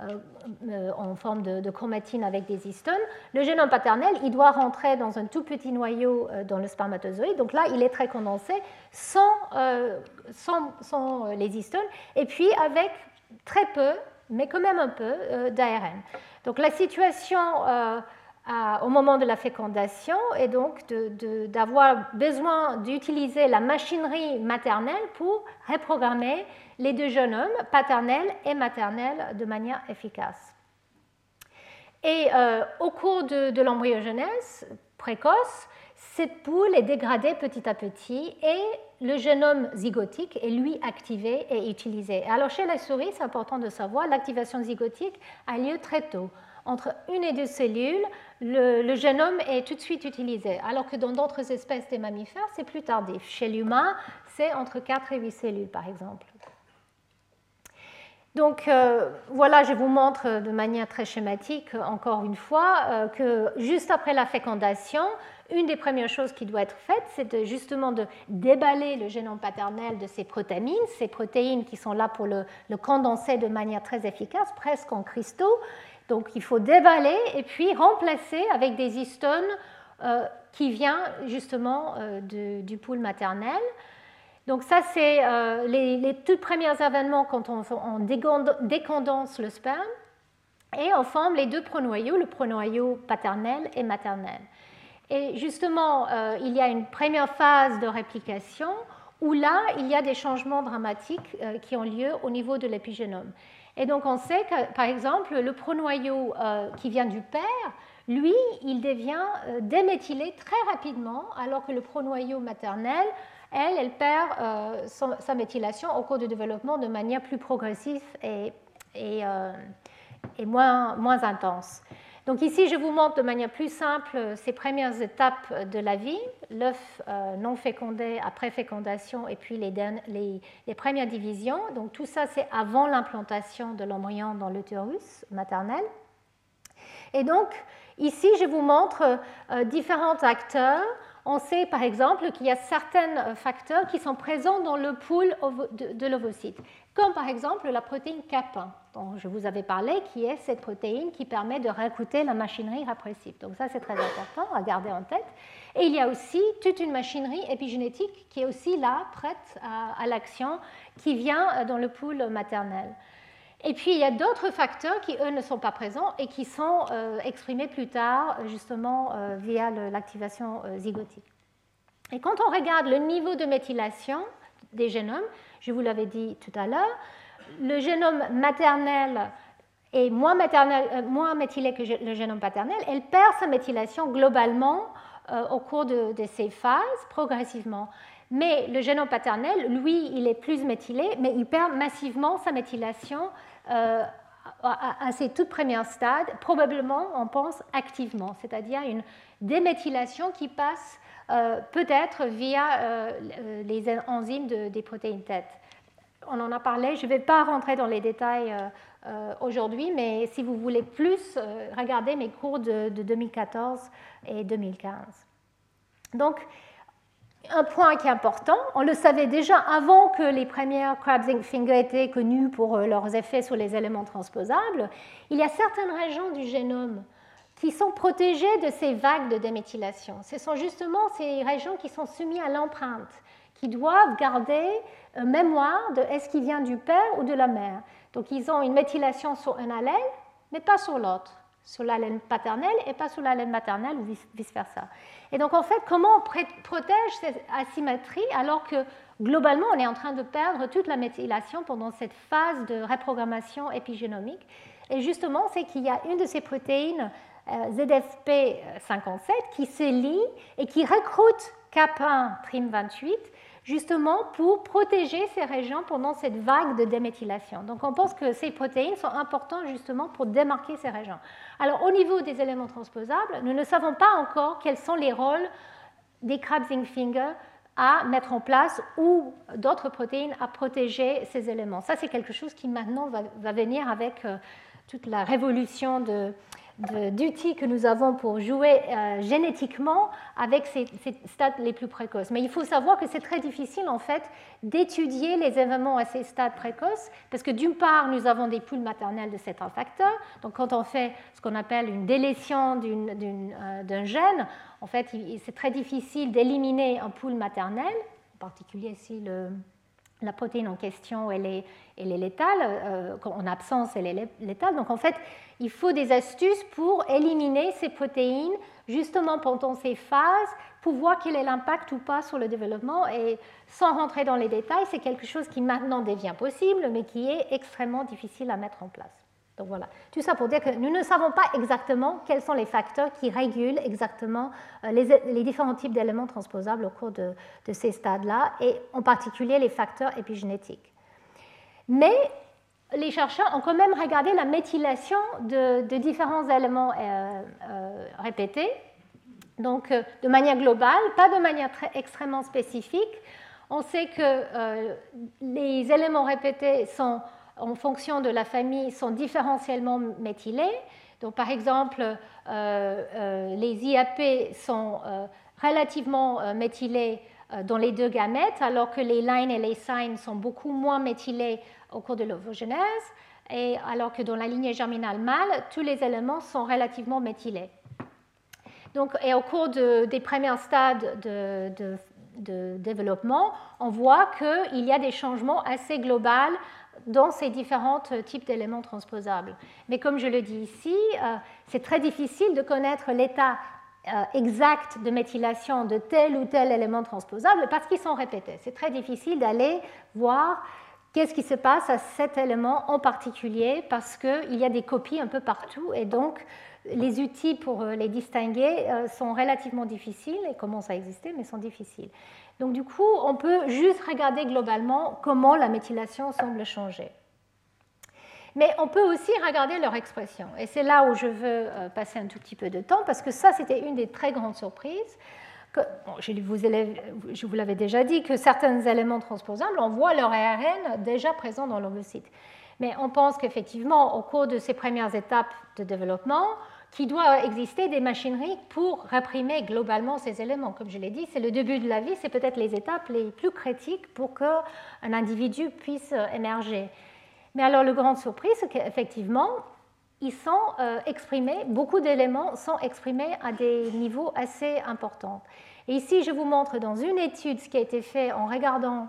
Speaker 2: euh, en forme de, chromatine avec des histones. Le génome paternel, il doit rentrer dans un tout petit noyau dans le spermatozoïde. Donc là, il est très condensé sans, sans les histones, et puis avec très peu, mais quand même un peu, d'ARN. Donc la situation au moment de la fécondation et donc d'avoir besoin d'utiliser la machinerie maternelle pour reprogrammer les deux génomes, paternel et maternel, de manière efficace. Et euh, au cours de, de l'embryogenèse précoce, cette poule est dégradée petit à petit et le génome zygotique est lui activé et utilisé. Alors chez la souris, c'est important de savoir, l'activation zygotique a lieu très tôt entre une et deux cellules, le, génome est tout de suite utilisé, alors que dans d'autres espèces des mammifères, c'est plus tardif. Chez l'humain, c'est entre 4 et 8 cellules, par exemple. Donc voilà, je vous montre de manière très schématique, encore une fois, que juste après la fécondation, une des premières choses qui doit être faite, c'est justement de déballer le génome paternel de ces protéines, ces protéines qui sont là pour le, condenser de manière très efficace, presque en cristaux. Donc il faut déballer et puis remplacer avec des histones euh, qui viennent justement euh, du pool maternel. Donc ça, c'est euh, les, tout premiers événements quand on, on décondense le sperme et on forme les deux pronoyaux, le pronoyau paternel et maternel. Et justement, il y a une première phase de réplication où là, il y a des changements dramatiques qui ont lieu au niveau de l'épigénome. Et donc, on sait que, par exemple, le pronoyau euh, qui vient du père, lui, il devient déméthylé très rapidement, alors que le pronoyau maternel, elle, elle perd sa méthylation au cours du développement de manière plus progressive et, et, et moins, moins intense. Donc ici, je vous montre de manière plus simple ces premières étapes de la vie, l'œuf euh, non fécondé après fécondation et puis les, premières divisions. Donc tout ça, c'est avant l'implantation de l'embryon dans l'utérus maternel. Et donc ici, je vous montre euh, différents acteurs. On sait par exemple qu'il y a certains facteurs qui sont présents dans le pool de l'ovocyte comme par exemple la protéine Cap1, dont je vous avais parlé, qui est cette protéine qui permet de recruter la machinerie répressive. Donc ça, c'est très important à garder en tête. Et il y a aussi toute une machinerie épigénétique qui est aussi là, prête à, l'action, qui vient dans le pool maternel. Et puis, il y a d'autres facteurs qui, eux, ne sont pas présents et qui sont euh, exprimés plus tard, justement, euh, via l'activation euh, zygotique. Et quand on regarde le niveau de méthylation des génomes, je vous l'avais dit tout à l'heure, le génome maternel est moins, euh, méthylé que le génome paternel. Elle perd sa méthylation globalement euh, au cours de, ces phases, progressivement. Mais le génome paternel, lui, il est plus méthylé, mais il perd massivement sa méthylation euh, à, ses toutes premiers stades, probablement, on pense, activement, c'est-à-dire une déméthylation qui passe peut-être via les enzymes des protéines tête. On en a parlé, je ne vais pas rentrer dans les détails euh, aujourd'hui, mais si vous voulez plus, regardez mes cours de, 2014 et 2015. Donc, un point qui est important, on le savait déjà avant que les premières Crabs Finger étaient connues pour leurs effets sur les éléments transposables, il y a certaines régions du génome qui sont protégées de ces vagues de déméthylation. Ce sont justement ces régions qui sont soumises à l'empreinte, qui doivent garder une mémoire de est-ce qu'il vient du père ou de la mère. Donc ils ont une méthylation sur un allèle, mais pas sur l'autre, sur l'allèle paternelle et pas sur l'allèle maternelle ou vice-versa. Et donc en fait, comment on protège cette asymétrie alors que globalement on est en train de perdre toute la méthylation pendant cette phase de reprogrammation épigénomique? Et justement, c'est qu'il y a une de ces protéines euh, ZFP57 qui se lie et qui recrute CAP1 trim 28 justement pour protéger ces régions pendant cette vague de déméthylation. Donc on pense que ces protéines sont importantes justement pour démarquer ces régions. Alors au niveau des éléments transposables, nous ne savons pas encore quels sont les rôles des crab finger à mettre en place ou d'autres protéines à protéger ces éléments. Ça, c'est quelque chose qui maintenant va, venir avec euh, toute la révolution de, d'outils que nous avons pour jouer euh, génétiquement avec ces, stades les plus précoces. Mais il faut savoir que c'est très difficile en fait d'étudier les événements à ces stades précoces parce que d'une part nous avons des poules maternelles de certains facteurs. Donc quand on fait ce qu'on appelle une délétion euh, d'un gène, en fait c'est très difficile d'éliminer un pool maternel, en particulier si le, la protéine en question elle est, létale, euh, en absence elle est létale. Donc en fait, il faut des astuces pour éliminer ces protéines justement pendant ces phases pour voir quel est l'impact ou pas sur le développement. Et sans rentrer dans les détails, c'est quelque chose qui maintenant devient possible, mais qui est extrêmement difficile à mettre en place. Donc voilà, tout ça pour dire que nous ne savons pas exactement quels sont les facteurs qui régulent exactement euh, les, différents types d'éléments transposables au cours de, ces stades-là, et en particulier les facteurs épigénétiques. Mais les chercheurs ont quand même regardé la méthylation de, différents éléments euh, euh, répétés, donc de manière globale, pas de manière très, extrêmement spécifique. On sait que les éléments répétés sont en fonction de la famille, sont différentiellement méthylés. Donc, par exemple, les IAP sont relativement méthylés dans les deux gamètes, alors que les lines et les signes sont beaucoup moins méthylés au cours de l'ovogenèse, et alors que dans la lignée germinale mâle, tous les éléments sont relativement méthylés. Donc, et au cours des premiers stades de, développement, on voit qu'il y a des changements assez globaux dans ces différents types d'éléments transposables. Mais comme je le dis ici, euh, c'est très difficile de connaître l'état euh, exact de méthylation de tel ou tel élément transposable parce qu'ils sont répétés. C'est très difficile d'aller voir qu'est-ce qui se passe à cet élément en particulier parce qu'il y a des copies un peu partout et donc les outils pour euh, les distinguer sont relativement difficiles et commencent à exister, mais sont difficiles. Donc du coup, on peut juste regarder globalement comment la méthylation semble changer. Mais on peut aussi regarder leur expression. Et c'est là où je veux euh, passer un tout petit peu de temps, parce que ça, c'était une des très grandes surprises. Que, je, vous, je vous l'avais déjà dit, que certains éléments transposables, on voit leur ARN déjà présent dans l'ovocyte. Mais on pense qu'effectivement, au cours de ces premières étapes de développement, qu'il doit exister des machineries pour réprimer globalement ces éléments. Comme je l'ai dit, c'est le début de la vie, c'est peut-être les étapes les plus critiques pour qu'un individu puisse émerger. Mais alors, la grande surprise, c'est qu'effectivement, ils sont euh, exprimés, beaucoup d'éléments sont exprimés à des niveaux assez importants. Et ici, je vous montre dans une étude ce qui a été fait en regardant euh,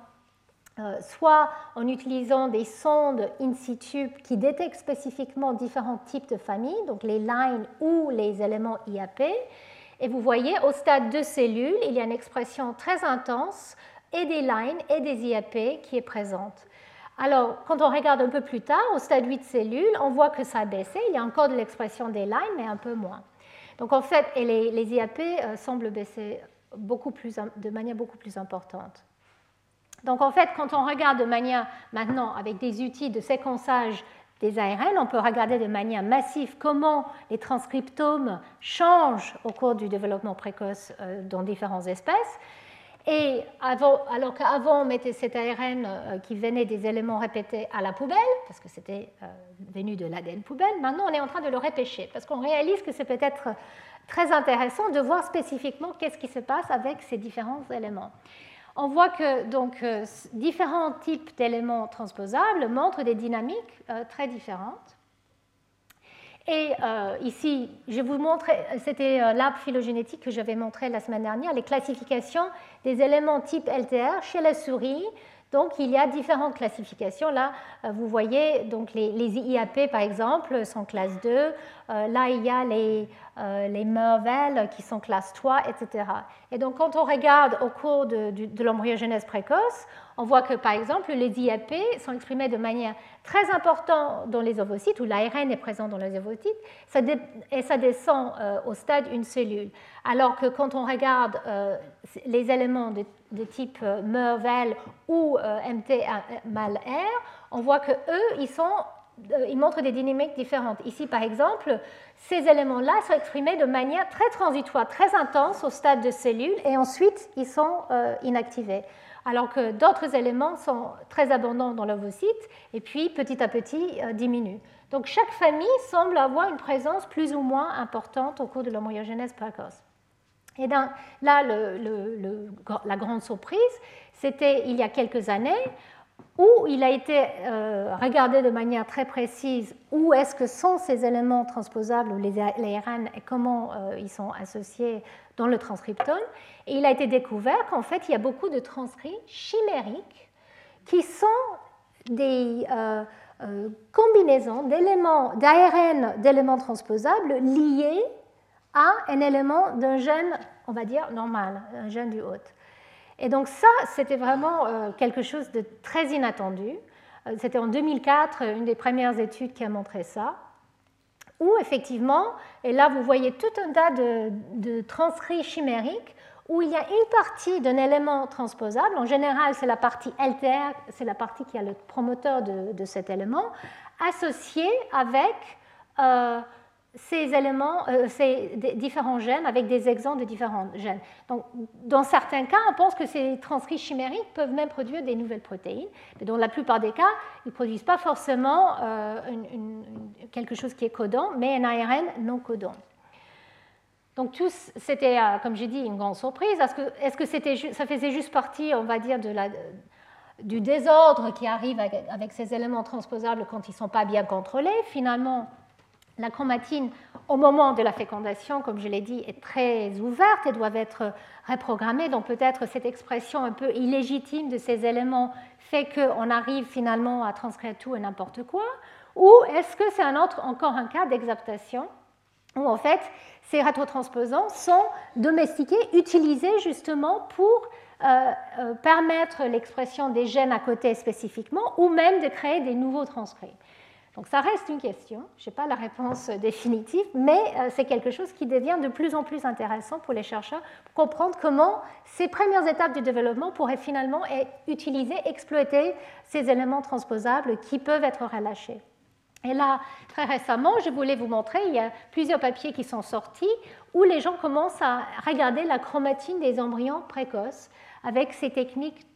Speaker 2: soit en utilisant des sondes in situ qui détectent spécifiquement différents types de familles, donc les lines ou les éléments IAP. Et vous voyez, au stade de cellules, il y a une expression très intense et des lines et des IAP qui est présente. Alors, quand on regarde un peu plus tard, au stade 8 cellules, on voit que ça a baissé. Il y a encore de l'expression des lines, mais un peu moins. Donc, en fait, les, IAP euh, semblent baisser beaucoup plus, de manière beaucoup plus importante. Donc en fait, quand on regarde de manière maintenant avec des outils de séquençage des ARN, on peut regarder de manière massive comment les transcriptomes changent au cours du développement précoce euh, dans différentes espèces. Et alors qu'avant, on mettait cet ARN euh, qui venait des éléments répétés à la poubelle, parce que c'était euh, venu de l'ADN poubelle, maintenant on est en train de le repêcher, parce qu'on réalise que c'est peut-être très intéressant de voir spécifiquement qu'est-ce qui se passe avec ces différents éléments on voit que donc, euh, différents types d'éléments transposables montrent des dynamiques euh, très différentes. Et euh, ici, je vous montre, c'était l'arbre phylogénétique que j'avais montré la semaine dernière, les classifications des éléments type LTR chez la souris donc il y a différentes classifications. Là, euh, vous voyez donc les, IAP par exemple sont classe 2. Euh, là, il y a les, euh, les Mervel qui sont classe 3, etc. Et donc quand on regarde au cours de, de l'embryogenèse précoce, on voit que par exemple les IAP sont exprimés de manière très importante dans les ovocytes, où l'ARN est présent dans les ovocytes, et ça descend au stade une cellule. Alors que quand on regarde les éléments de type euh, Mervel ou euh, MT mal R, on voit que eux, euh, ils montrent des dynamiques différentes. Ici, par exemple, ces éléments-là sont exprimés de manière très transitoire, très intense au stade de cellule, et ensuite ils sont inactivés. Alors que d'autres éléments sont très abondants dans l'ovocyte, et puis petit à petit diminuent. Donc chaque famille semble avoir une présence plus ou moins importante au cours de l'homogénèse précoce. Et là, la grande surprise, c'était il y a quelques années où il a été euh, regardé de manière très précise où est-ce que sont ces éléments transposables ou les, ARN et comment euh, ils sont associés dans le transcriptome. Et il a été découvert qu'en fait, il y a beaucoup de transcrits chimériques qui sont des euh, combinaisons d'éléments, d'ARN d'éléments transposables liés à un élément d'un gène, on va dire, normal, un gène du hôte. Et donc ça, c'était vraiment euh, quelque chose de très inattendu. Euh, c'était en 2004, une des premières études qui a montré ça, où effectivement, et là vous voyez tout un tas de, transcrits chimériques, où il y a une partie d'un élément transposable, en général c'est la partie LTR, c'est la partie qui a le promoteur de, cet élément, associée avec euh, ces éléments, euh, différents gènes avec des exemples de différents gènes. Donc, dans certains cas, on pense que ces transcrits chimériques peuvent même produire des nouvelles protéines, mais dans la plupart des cas, ils ne produisent pas forcément euh, quelque chose qui est codant, mais un ARN non codant. Donc, c'était, euh, comme j'ai dit, une grande surprise. Est-ce que, ça faisait juste partie, on va dire, du désordre qui arrive avec, avec ces éléments transposables quand ils ne sont pas bien contrôlés Finalement, la chromatine, au moment de la fécondation, comme je l'ai dit, est très ouverte et doit être reprogrammée. Donc peut-être cette expression un peu illégitime de ces éléments fait qu'on arrive finalement à transcrire tout et n'importe quoi. Ou est-ce que c'est un autre, encore un cas d'exaptation où en fait ces rétrotransposants sont domestiqués, utilisés justement pour euh, euh, permettre l'expression des gènes à côté spécifiquement ou même de créer des nouveaux transcrits. Donc ça reste une question, je n'ai pas la réponse définitive, mais euh, c'est quelque chose qui devient de plus en plus intéressant pour les chercheurs pour comprendre comment ces premières étapes du développement pourraient finalement utiliser, exploiter ces éléments transposables qui peuvent être relâchés. Et là, très récemment, je voulais vous montrer, il y a plusieurs papiers qui sont sortis où les gens commencent à regarder la chromatine des embryons précoces avec ces techniques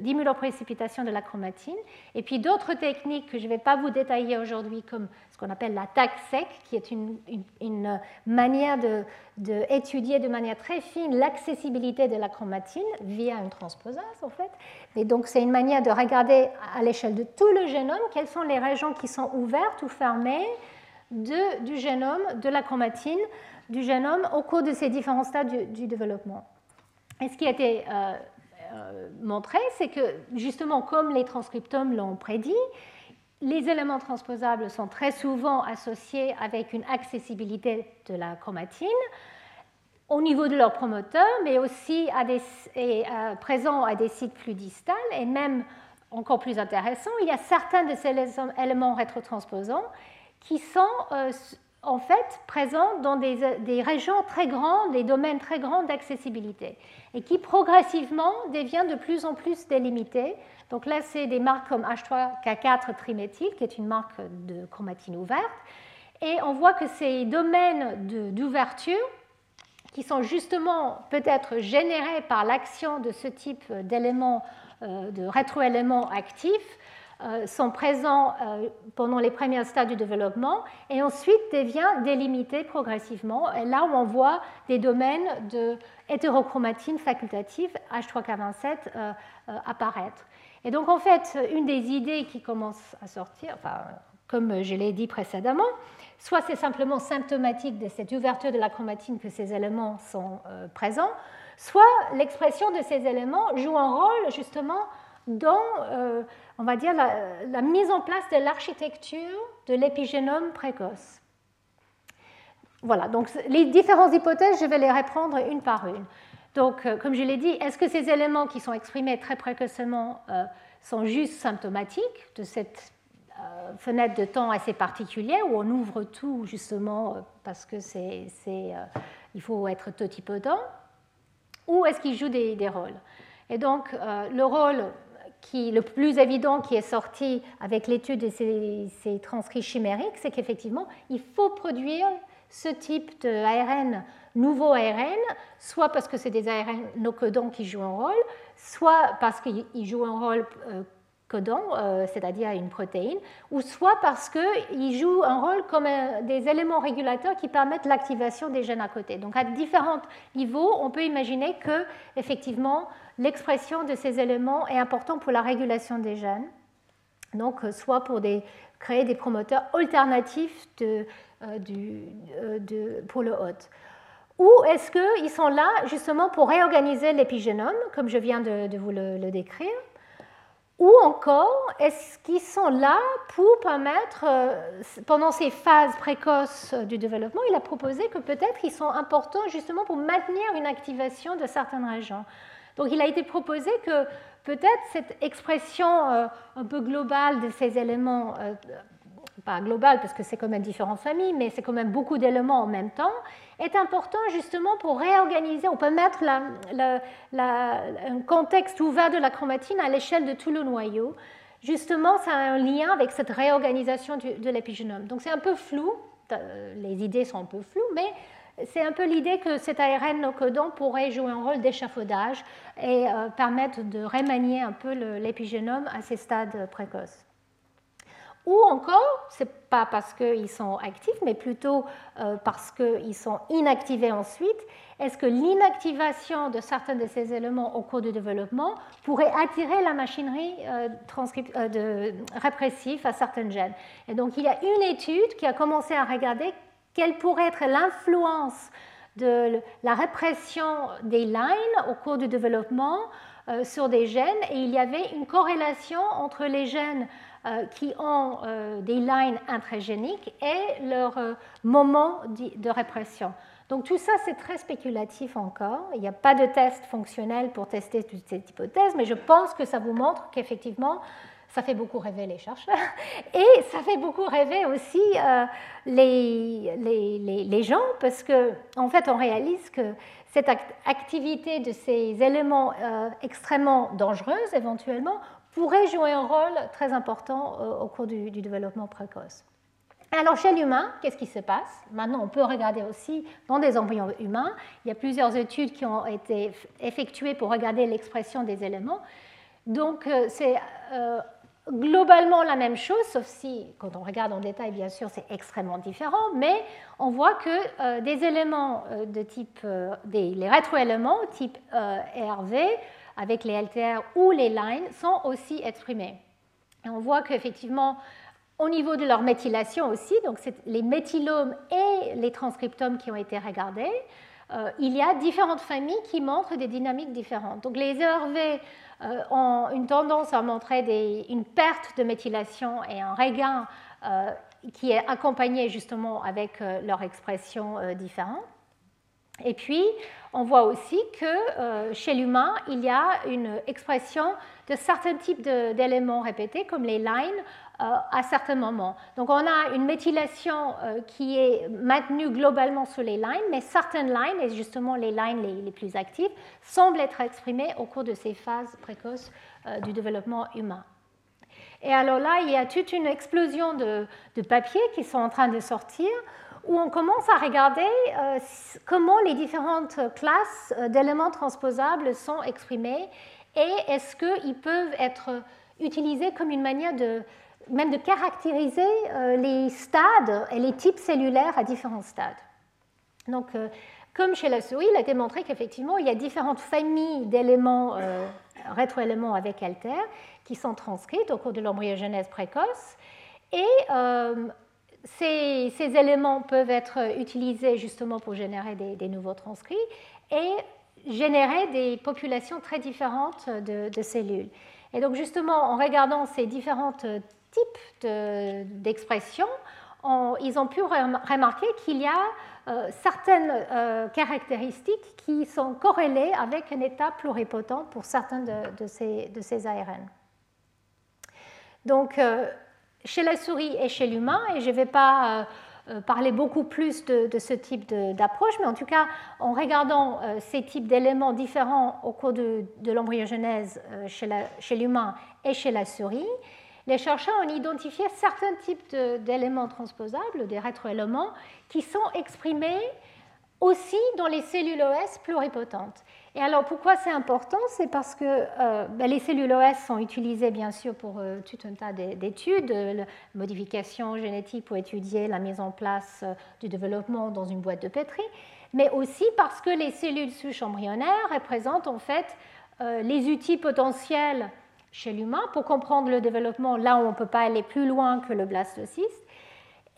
Speaker 2: d'immunoprécipitation de, de, la chromatine, et puis d'autres techniques que je ne vais pas vous détailler aujourd'hui, comme ce qu'on appelle la TAC sec, qui est une, manière d'étudier de, de, manière très fine l'accessibilité de la chromatine via une transposase, en fait. Et donc, c'est une manière de regarder à l'échelle de tout le génome quelles sont les régions qui sont ouvertes ou fermées de, du génome, de la chromatine, du génome au cours de ces différents stades du, développement. Et ce qui a été euh, montrer, c'est que justement, comme les transcriptomes l'ont prédit, les éléments transposables sont très souvent associés avec une accessibilité de la chromatine au niveau de leurs promoteurs, mais aussi à euh, présents à des sites plus distals, et même encore plus intéressant, il y a certains de ces éléments rétrotransposants qui sont euh, en fait présents dans des, régions très grandes, des domaines très grands d'accessibilité, et qui progressivement deviennent de plus en plus délimités. Donc là, c'est des marques comme H3K4 triméthyl, qui est une marque de chromatine ouverte. Et on voit que ces domaines d'ouverture, qui sont justement peut-être générés par l'action de ce type d'éléments, euh, de rétroéléments actifs, sont présents euh, pendant les premiers stades du développement et ensuite devient délimité progressivement. Et là où on voit des domaines de hétérochromatine facultative H3K27 euh, apparaître. Et donc en fait, une des idées qui commence à sortir, enfin, comme je l'ai dit précédemment, soit c'est simplement symptomatique de cette ouverture de la chromatine que ces éléments sont présents, soit l'expression de ces éléments joue un rôle justement dans on va dire, la, mise en place de l'architecture de l'épigénome précoce. Voilà, donc les différentes hypothèses, je vais les reprendre une par une. Donc, euh, comme je l'ai dit, est-ce que ces éléments qui sont exprimés très précocement euh, sont juste symptomatiques de cette euh, fenêtre de temps assez particulière où on ouvre tout justement parce que c'est, il faut être totipotent, ou est-ce qu'ils jouent des, des, rôles? Et donc, le rôle le plus évident qui est sorti avec l'étude de ces, transcrits chimériques, c'est qu'effectivement, il faut produire ce type d'ARN, nouveau ARN, soit parce que c'est des ARN no codants qui jouent un rôle, soit parce qu'ils jouent un rôle euh, codant, euh, c'est-à-dire une protéine, ou soit parce qu'ils jouent un rôle comme des éléments régulateurs qui permettent l'activation des gènes à côté. Donc à différents niveaux, on peut imaginer que effectivement l'expression de ces éléments est importante pour la régulation des gènes, donc euh, soit pour créer des promoteurs alternatifs euh, pour le hôte. Ou est-ce qu'ils sont là justement pour réorganiser l'épigénome, comme je viens de, vous le décrire? Ou encore, est-ce qu'ils sont là pour permettre, euh, pendant ces phases précoces du développement, il a proposé que peut-être ils sont importants justement pour maintenir une activation de certaines régions. Donc il a été proposé que peut-être cette expression euh, un peu globale de ces éléments euh, pas global parce que c'est quand même différentes familles, mais c'est quand même beaucoup d'éléments en même temps, est important justement pour réorganiser, on peut mettre un contexte ouvert de la chromatine à l'échelle de tout le noyau. Justement, ça a un lien avec cette réorganisation de l'épigénome. Donc c'est un peu flou, les idées sont un peu floues, mais c'est un peu l'idée que cet ARN non codant pourrait jouer un rôle d'échafaudage et euh, permettre de remanier un peu l'épigénome à ces stades précoces. Ou encore, ce n'est pas parce qu'ils sont actifs, mais plutôt euh, parce qu'ils sont inactivés ensuite, est-ce que l'inactivation de certains de ces éléments au cours du développement pourrait attirer la machinerie euh, de, répressive à certains gènes? Et donc il y a une étude qui a commencé à regarder quelle pourrait être l'influence de la répression des lines au cours du développement euh, sur des gènes et il y avait une corrélation entre les gènes euh, qui ont euh, des lines intragéniques et leur moment de répression. Donc tout ça, c'est très spéculatif encore. Il n'y a pas de test fonctionnel pour tester toutes ces hypothèses, mais je pense que ça vous montre qu'effectivement, ça fait beaucoup rêver les chercheurs et ça fait beaucoup rêver aussi euh, les, les, les, gens parce qu'en en fait, on réalise que cette activité de ces éléments euh, extrêmement dangereux, éventuellement, pourrait jouer un rôle très important euh, au cours du, du, développement précoce. Alors chez l'humain, qu'est-ce qui se passe? Maintenant, on peut regarder aussi dans des embryons humains. Il y a plusieurs études qui ont été effectuées pour regarder l'expression des éléments. Donc, c'est globalement la même chose, sauf si, quand on regarde en détail, bien sûr, c'est extrêmement différent, mais on voit que euh, des éléments euh, de type, euh, les rétroéléments type ERV, avec les LTR ou les lines, sont aussi exprimés. Et on voit qu'effectivement, au niveau de leur méthylation aussi, donc c'est les méthylomes et les transcriptomes qui ont été regardés, il y a différentes familles qui montrent des dynamiques différentes. Donc les ERV ont une tendance à montrer une perte de méthylation et un regain euh, qui est accompagné justement avec euh, leur expression différente. Et puis, on voit aussi que chez l'humain, il y a une expression de certains types d'éléments répétés, comme les lines, euh, à certains moments. Donc on a une méthylation euh, qui est maintenue globalement sur les lines, mais certaines lines, et justement les lines les, plus actives, semblent être exprimées au cours de ces phases précoces euh, du développement humain. Et alors là, il y a toute une explosion de, papiers qui sont en train de sortir où on commence à regarder comment les différentes classes d'éléments transposables sont exprimées et est-ce qu'ils peuvent être utilisés comme une manière de même de caractériser euh, les stades et les types cellulaires à différents stades. Donc, euh, comme chez la souris, il a démontré qu'effectivement, il y a différentes familles d'éléments, euh, rétroéléments avec alter, qui sont transcrites au cours de l'embryogenèse précoce. Et ces, éléments peuvent être utilisés justement pour générer des, nouveaux transcrits et générer des populations très différentes de, de cellules. Et donc justement, en regardant ces différentes type d'expression, ils ont pu remarquer qu'il y a euh, certaines euh, caractéristiques qui sont corrélées avec un état pluripotent pour certains de, ces, de ces, ARN. Donc, euh, chez la souris et chez l'humain, et je ne vais pas parler beaucoup plus de, ce type d'approche, mais en tout cas, en regardant ces types d'éléments différents au cours de, l'embryogenèse chez l'humain et chez la souris, les chercheurs ont identifié certains types d'éléments transposables, des rétroéléments, qui sont exprimés aussi dans les cellules OS pluripotentes. Et alors pourquoi c'est important? C'est parce que euh, ben, les cellules OS sont utilisées bien sûr pour euh, tout un tas d'études, la modification génétique pour étudier la mise en place euh, du développement dans une boîte de pétri, mais aussi parce que les cellules souches embryonnaires représentent en fait les outils potentiels chez l'humain pour comprendre le développement là où on ne peut pas aller plus loin que le blastocyste,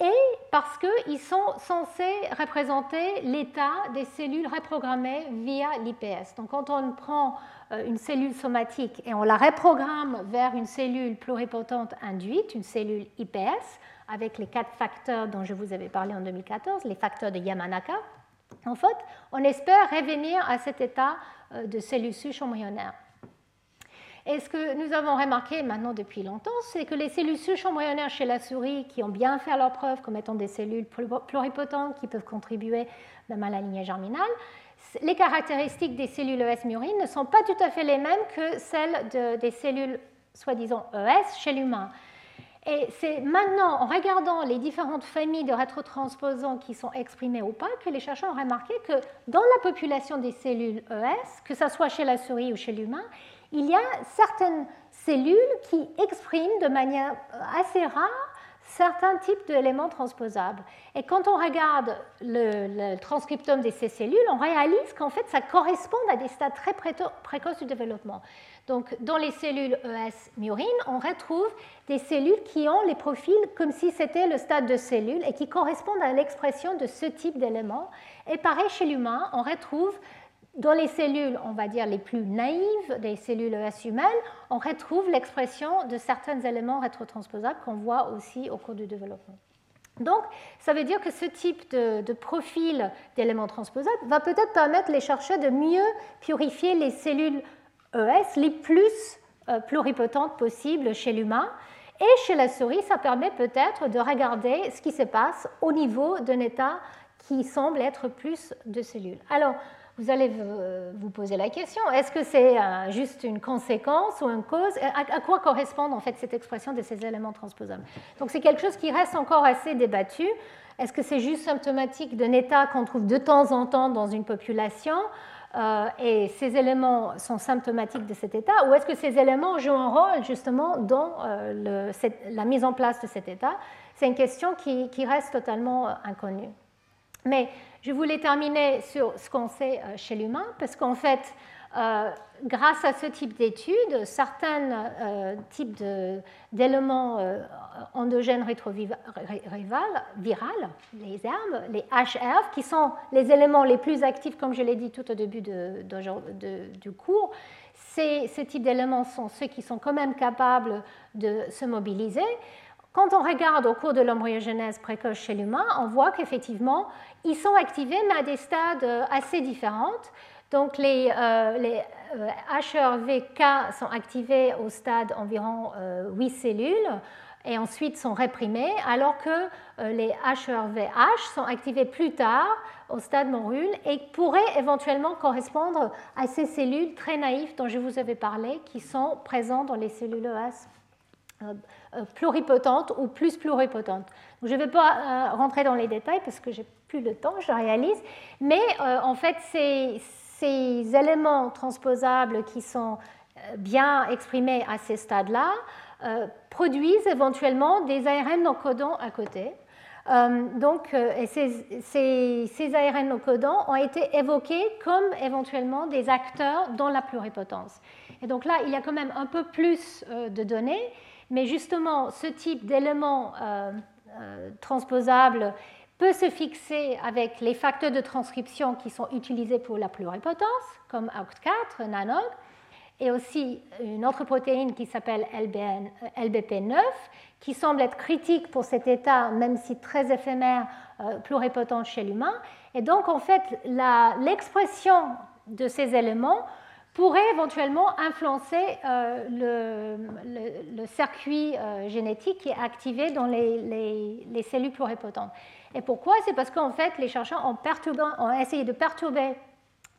Speaker 2: et parce qu'ils sont censés représenter l'état des cellules reprogrammées via l'IPS. Donc quand on prend euh, une cellule somatique et on la reprogramme vers une cellule pluripotente induite, une cellule IPS, avec les quatre facteurs dont je vous avais parlé en 2014, les facteurs de Yamanaka, en fait, on espère revenir à cet état euh, de cellule souche. Et ce que nous avons remarqué maintenant depuis longtemps, c'est que les cellules souches embryonnaires chez la souris, qui ont bien fait leur preuve comme étant des cellules pluripotentes qui peuvent contribuer même à la lignée germinale, les caractéristiques des cellules ES murines ne sont pas tout à fait les mêmes que celles des cellules soi-disant ES chez l'humain. Et c'est maintenant, en regardant les différentes familles de rétrotransposants qui sont exprimées ou pas, que les chercheurs ont remarqué que dans la population des cellules ES, que ce soit chez la souris ou chez l'humain, il y a certaines cellules qui expriment de manière assez rare certains types d'éléments transposables. Et quand on regarde le, transcriptome de ces cellules, on réalise qu'en fait, ça correspond à des stades très précoces du développement. Donc, dans les cellules ES murines, on retrouve des cellules qui ont les profils comme si c'était le stade de cellules et qui correspondent à l'expression de ce type d'éléments. Et pareil, chez l'humain, on retrouve dans les cellules, on va dire les plus naïves des cellules ES humaines, on retrouve l'expression de certains éléments rétrotransposables qu'on voit aussi au cours du développement. Donc, ça veut dire que ce type de, profil d'éléments transposables va peut-être permettre les chercheurs de mieux purifier les cellules ES les plus euh, pluripotentes possibles chez l'humain. Et chez la souris, ça permet peut-être de regarder ce qui se passe au niveau d'un état qui semble être plus de cellules. Alors, vous allez vous poser la question, est-ce que c'est euh, juste une conséquence ou une cause? À, quoi correspond en fait cette expression de ces éléments transposables? Donc c'est quelque chose qui reste encore assez débattu. Est-ce que c'est juste symptomatique d'un état qu'on trouve de temps en temps dans une population euh, et ces éléments sont symptomatiques de cet état? Ou est-ce que ces éléments jouent un rôle justement dans euh, la mise en place de cet état? C'est une question qui, qui reste totalement inconnue. Mais je voulais terminer sur ce qu'on sait euh, chez l'humain, parce qu'en fait, euh, grâce à ce type d'études, certains euh, types d'éléments endogènes rétrovirales, les herbes, les HRF, qui sont les éléments les plus actifs, comme je l'ai dit tout au début du cours, ces types d'éléments sont ceux qui sont quand même capables de se mobiliser. Quand on regarde au cours de l'embryogenèse précoce chez l'humain, on voit qu'effectivement, ils sont activés, mais à des stades euh, assez différents. Donc les, euh, HRVK euh, sont activés au stade environ 8 cellules et ensuite sont réprimés, alors que les HRVH sont activés plus tard au stade morule et pourraient éventuellement correspondre à ces cellules très naïves dont je vous avais parlé, qui sont présentes dans les cellules ES euh, pluripotente ou plus pluripotente. Je ne vais pas euh, rentrer dans les détails parce que j'ai plus le temps, je réalise, mais euh, en fait, ces, éléments transposables qui sont bien exprimés à ces stades-là produisent éventuellement des ARN non codants à côté. donc, ces, ces, ARN non codants ont été évoqués comme éventuellement des acteurs dans la pluripotence. Et donc là, il y a quand même un peu plus de données, mais justement, ce type d'élément euh, euh, transposable peut se fixer avec les facteurs de transcription qui sont utilisés pour la pluripotence, comme ACT4, NANOG, et aussi une autre protéine qui s'appelle LBP9, euh, qui semble être critique pour cet état, même si très éphémère, pluripotent chez l'humain. Et donc, en fait, l'expression de ces éléments pourrait éventuellement influencer euh, le, circuit euh, génétique qui est activé dans les, cellules pluripotentes. Et pourquoi? C'est parce qu'en fait, les chercheurs ont, essayé de perturber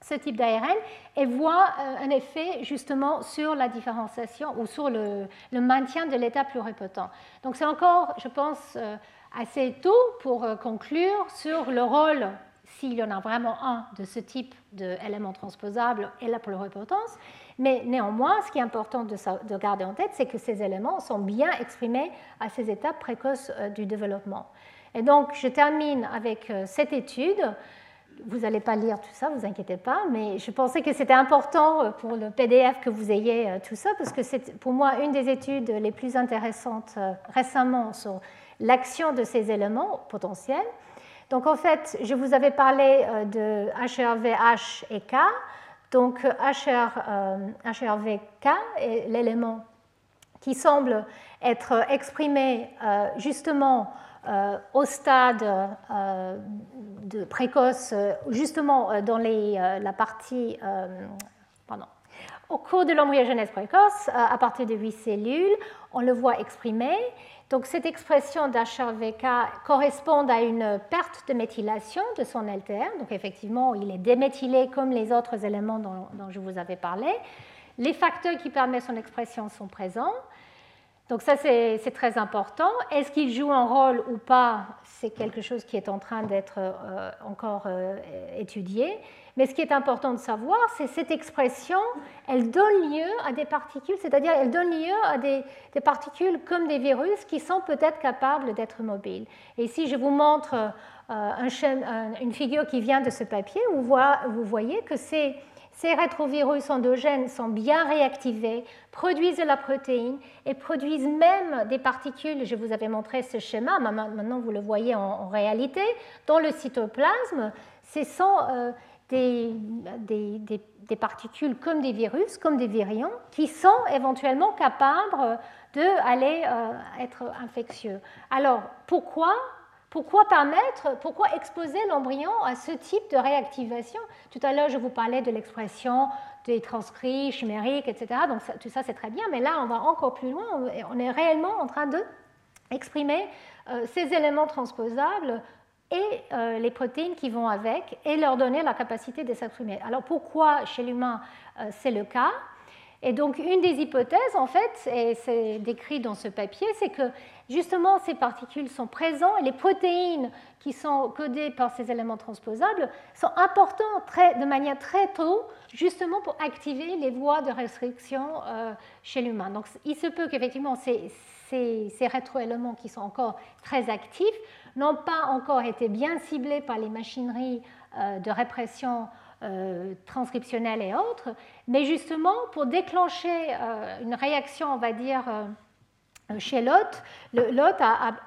Speaker 2: ce type d'ARN et voient euh, un effet justement sur la différenciation ou sur le, maintien de l'état pluripotent. Donc c'est encore, je pense, assez tôt pour conclure sur le rôle s'il y en a vraiment un de ce type d'élément transposable et la pluripotence. Mais néanmoins, ce qui est important de, garder en tête, c'est que ces éléments sont bien exprimés à ces étapes précoces euh, du développement. Et donc, je termine avec euh, cette étude. Vous n'allez pas lire tout ça, vous inquiétez pas, mais je pensais que c'était important euh, pour le PDF que vous ayez tout ça, parce que c'est pour moi une des études les plus intéressantes récemment sur l'action de ces éléments potentiels. Donc en fait, je vous avais parlé euh, de HRVH et K. Donc HR, HRVK est l'élément qui semble être exprimé euh, justement euh, au stade de précoce, justement dans la partie, au cours de l'embryogenèse précoce, à partir de 8 cellules, on le voit exprimé. Donc cette expression d'HRVK correspond à une perte de méthylation de son LTR. Donc effectivement, il est déméthylé comme les autres éléments dont, je vous avais parlé. Les facteurs qui permettent son expression sont présents. Donc ça, c'est très important. Est-ce qu'il joue un rôle ou pas? C'est quelque chose qui est en train d'être euh, encore euh, étudié. Mais ce qui est important de savoir, c'est cette expression, elle donne lieu à des particules, c'est-à-dire elle donne lieu à des, particules comme des virus qui sont peut-être capables d'être mobiles. Et ici, je vous montre euh, un, une figure qui vient de ce papier, où vous voyez que ces rétrovirus endogènes sont bien réactivés, produisent de la protéine et produisent même des particules, je vous avais montré ce schéma, maintenant vous le voyez en, réalité, dans le cytoplasme, ce sont des, particules comme des virus, comme des virions, qui sont éventuellement capables d'aller euh, être infectieux. Alors, pourquoi pourquoi permettre, pourquoi exposer l'embryon à ce type de réactivation? Tout à l'heure, je vous parlais de l'expression des transcrits chimériques, etc. Donc tout ça, c'est très bien, mais là, on va encore plus loin. On est réellement en train de euh, ces éléments transposables et euh, les protéines qui vont avec et leur donner la capacité de s'exprimer. Alors pourquoi chez l'humain euh, c'est le cas? Et donc, une des hypothèses, en fait, et c'est décrit dans ce papier, c'est que justement ces particules sont présentes et les protéines qui sont codées par ces éléments transposables sont importantes de manière très tôt, justement pour activer les voies de restriction euh, chez l'humain. Donc, il se peut qu'effectivement ces, ces, ces rétroéléments qui sont encore très actifs n'ont pas encore été bien ciblés par les machineries euh, de répression euh, transcriptionnelles et autres, mais justement pour déclencher une réaction, on va dire, euh, chez l'hôte, l'hôte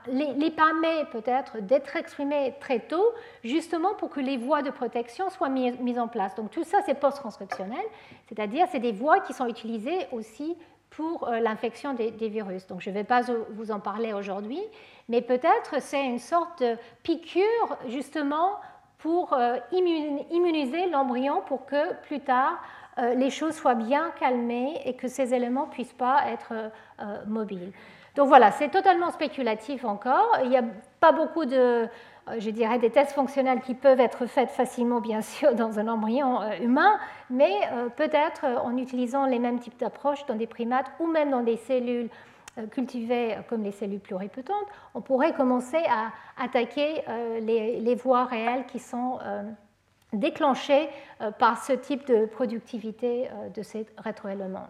Speaker 2: les, permet peut-être d'être exprimés très tôt, justement pour que les voies de protection soient mises, en place. Donc tout ça, c'est post-transcriptionnel, c'est-à-dire c'est des voies qui sont utilisées aussi pour l'infection des, virus. Donc je ne vais pas vous en parler aujourd'hui, mais peut-être c'est une sorte de piqûre justement pour euh, immuniser l'embryon pour que plus tard euh, les choses soient bien calmées et que ces éléments ne puissent pas être euh, mobiles. Donc voilà, c'est totalement spéculatif encore. Il n'y a pas beaucoup de, je dirais, des tests fonctionnels qui peuvent être faits facilement, bien sûr, dans un embryon humain, mais peut-être en utilisant les mêmes types d'approches dans des primates ou même dans des cellules euh, cultivées comme les cellules pluripotentes, on pourrait commencer à attaquer euh, les, voies réelles qui sont euh, déclenchées par ce type de productivité de ces rétroéléments.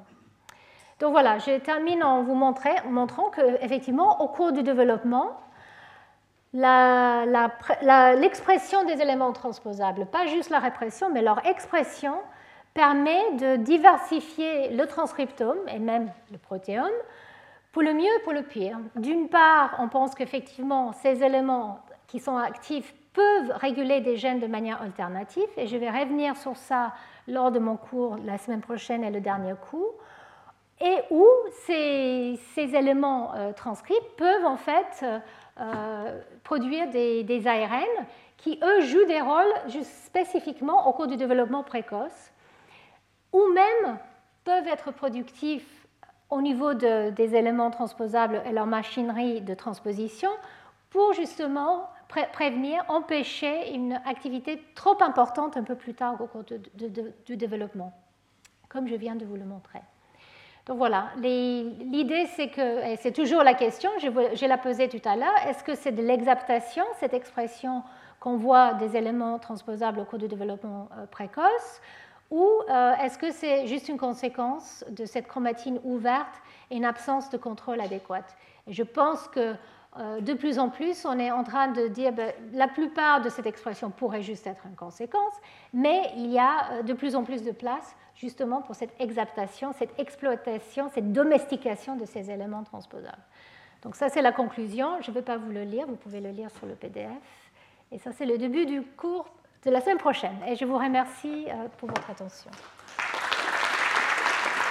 Speaker 2: Donc voilà, je termine en vous montrant qu'effectivement, au cours du développement, l'expression des éléments transposables, pas juste la répression, mais leur expression permet de diversifier le transcriptome et même le protéome pour le mieux et pour le pire. D'une part, on pense qu'effectivement, ces éléments qui sont actifs peuvent réguler des gènes de manière alternative, et je vais revenir sur ça lors de mon cours la semaine prochaine et le dernier cours, et où ces, éléments euh, transcrits peuvent en fait euh, produire des, des, ARN qui, eux, jouent des rôles spécifiquement au cours du développement précoce, ou même peuvent être productifs au niveau des éléments transposables et leur machinerie de transposition pour justement prévenir, empêcher une activité trop importante un peu plus tard au cours du développement, comme je viens de vous le montrer. Donc voilà, l'idée c'est que, et c'est toujours la question, je, la posée tout à l'heure, est-ce que c'est de l'exaptation, cette expression qu'on voit des éléments transposables au cours du développement euh, précoce, ou euh, est-ce que c'est juste une conséquence de cette chromatine ouverte et une absence de contrôle adéquate Je pense que de plus en plus, on est en train de dire que ben, la plupart de cette expression pourrait juste être une conséquence, mais il y a euh, de plus en plus de place justement pour cette exaptation, cette exploitation, cette domestication de ces éléments transposables. Donc ça, c'est la conclusion. Je ne vais pas vous le lire, vous pouvez le lire sur le PDF. Et ça, c'est le début du cours de la semaine prochaine. Et je vous remercie euh, pour votre attention.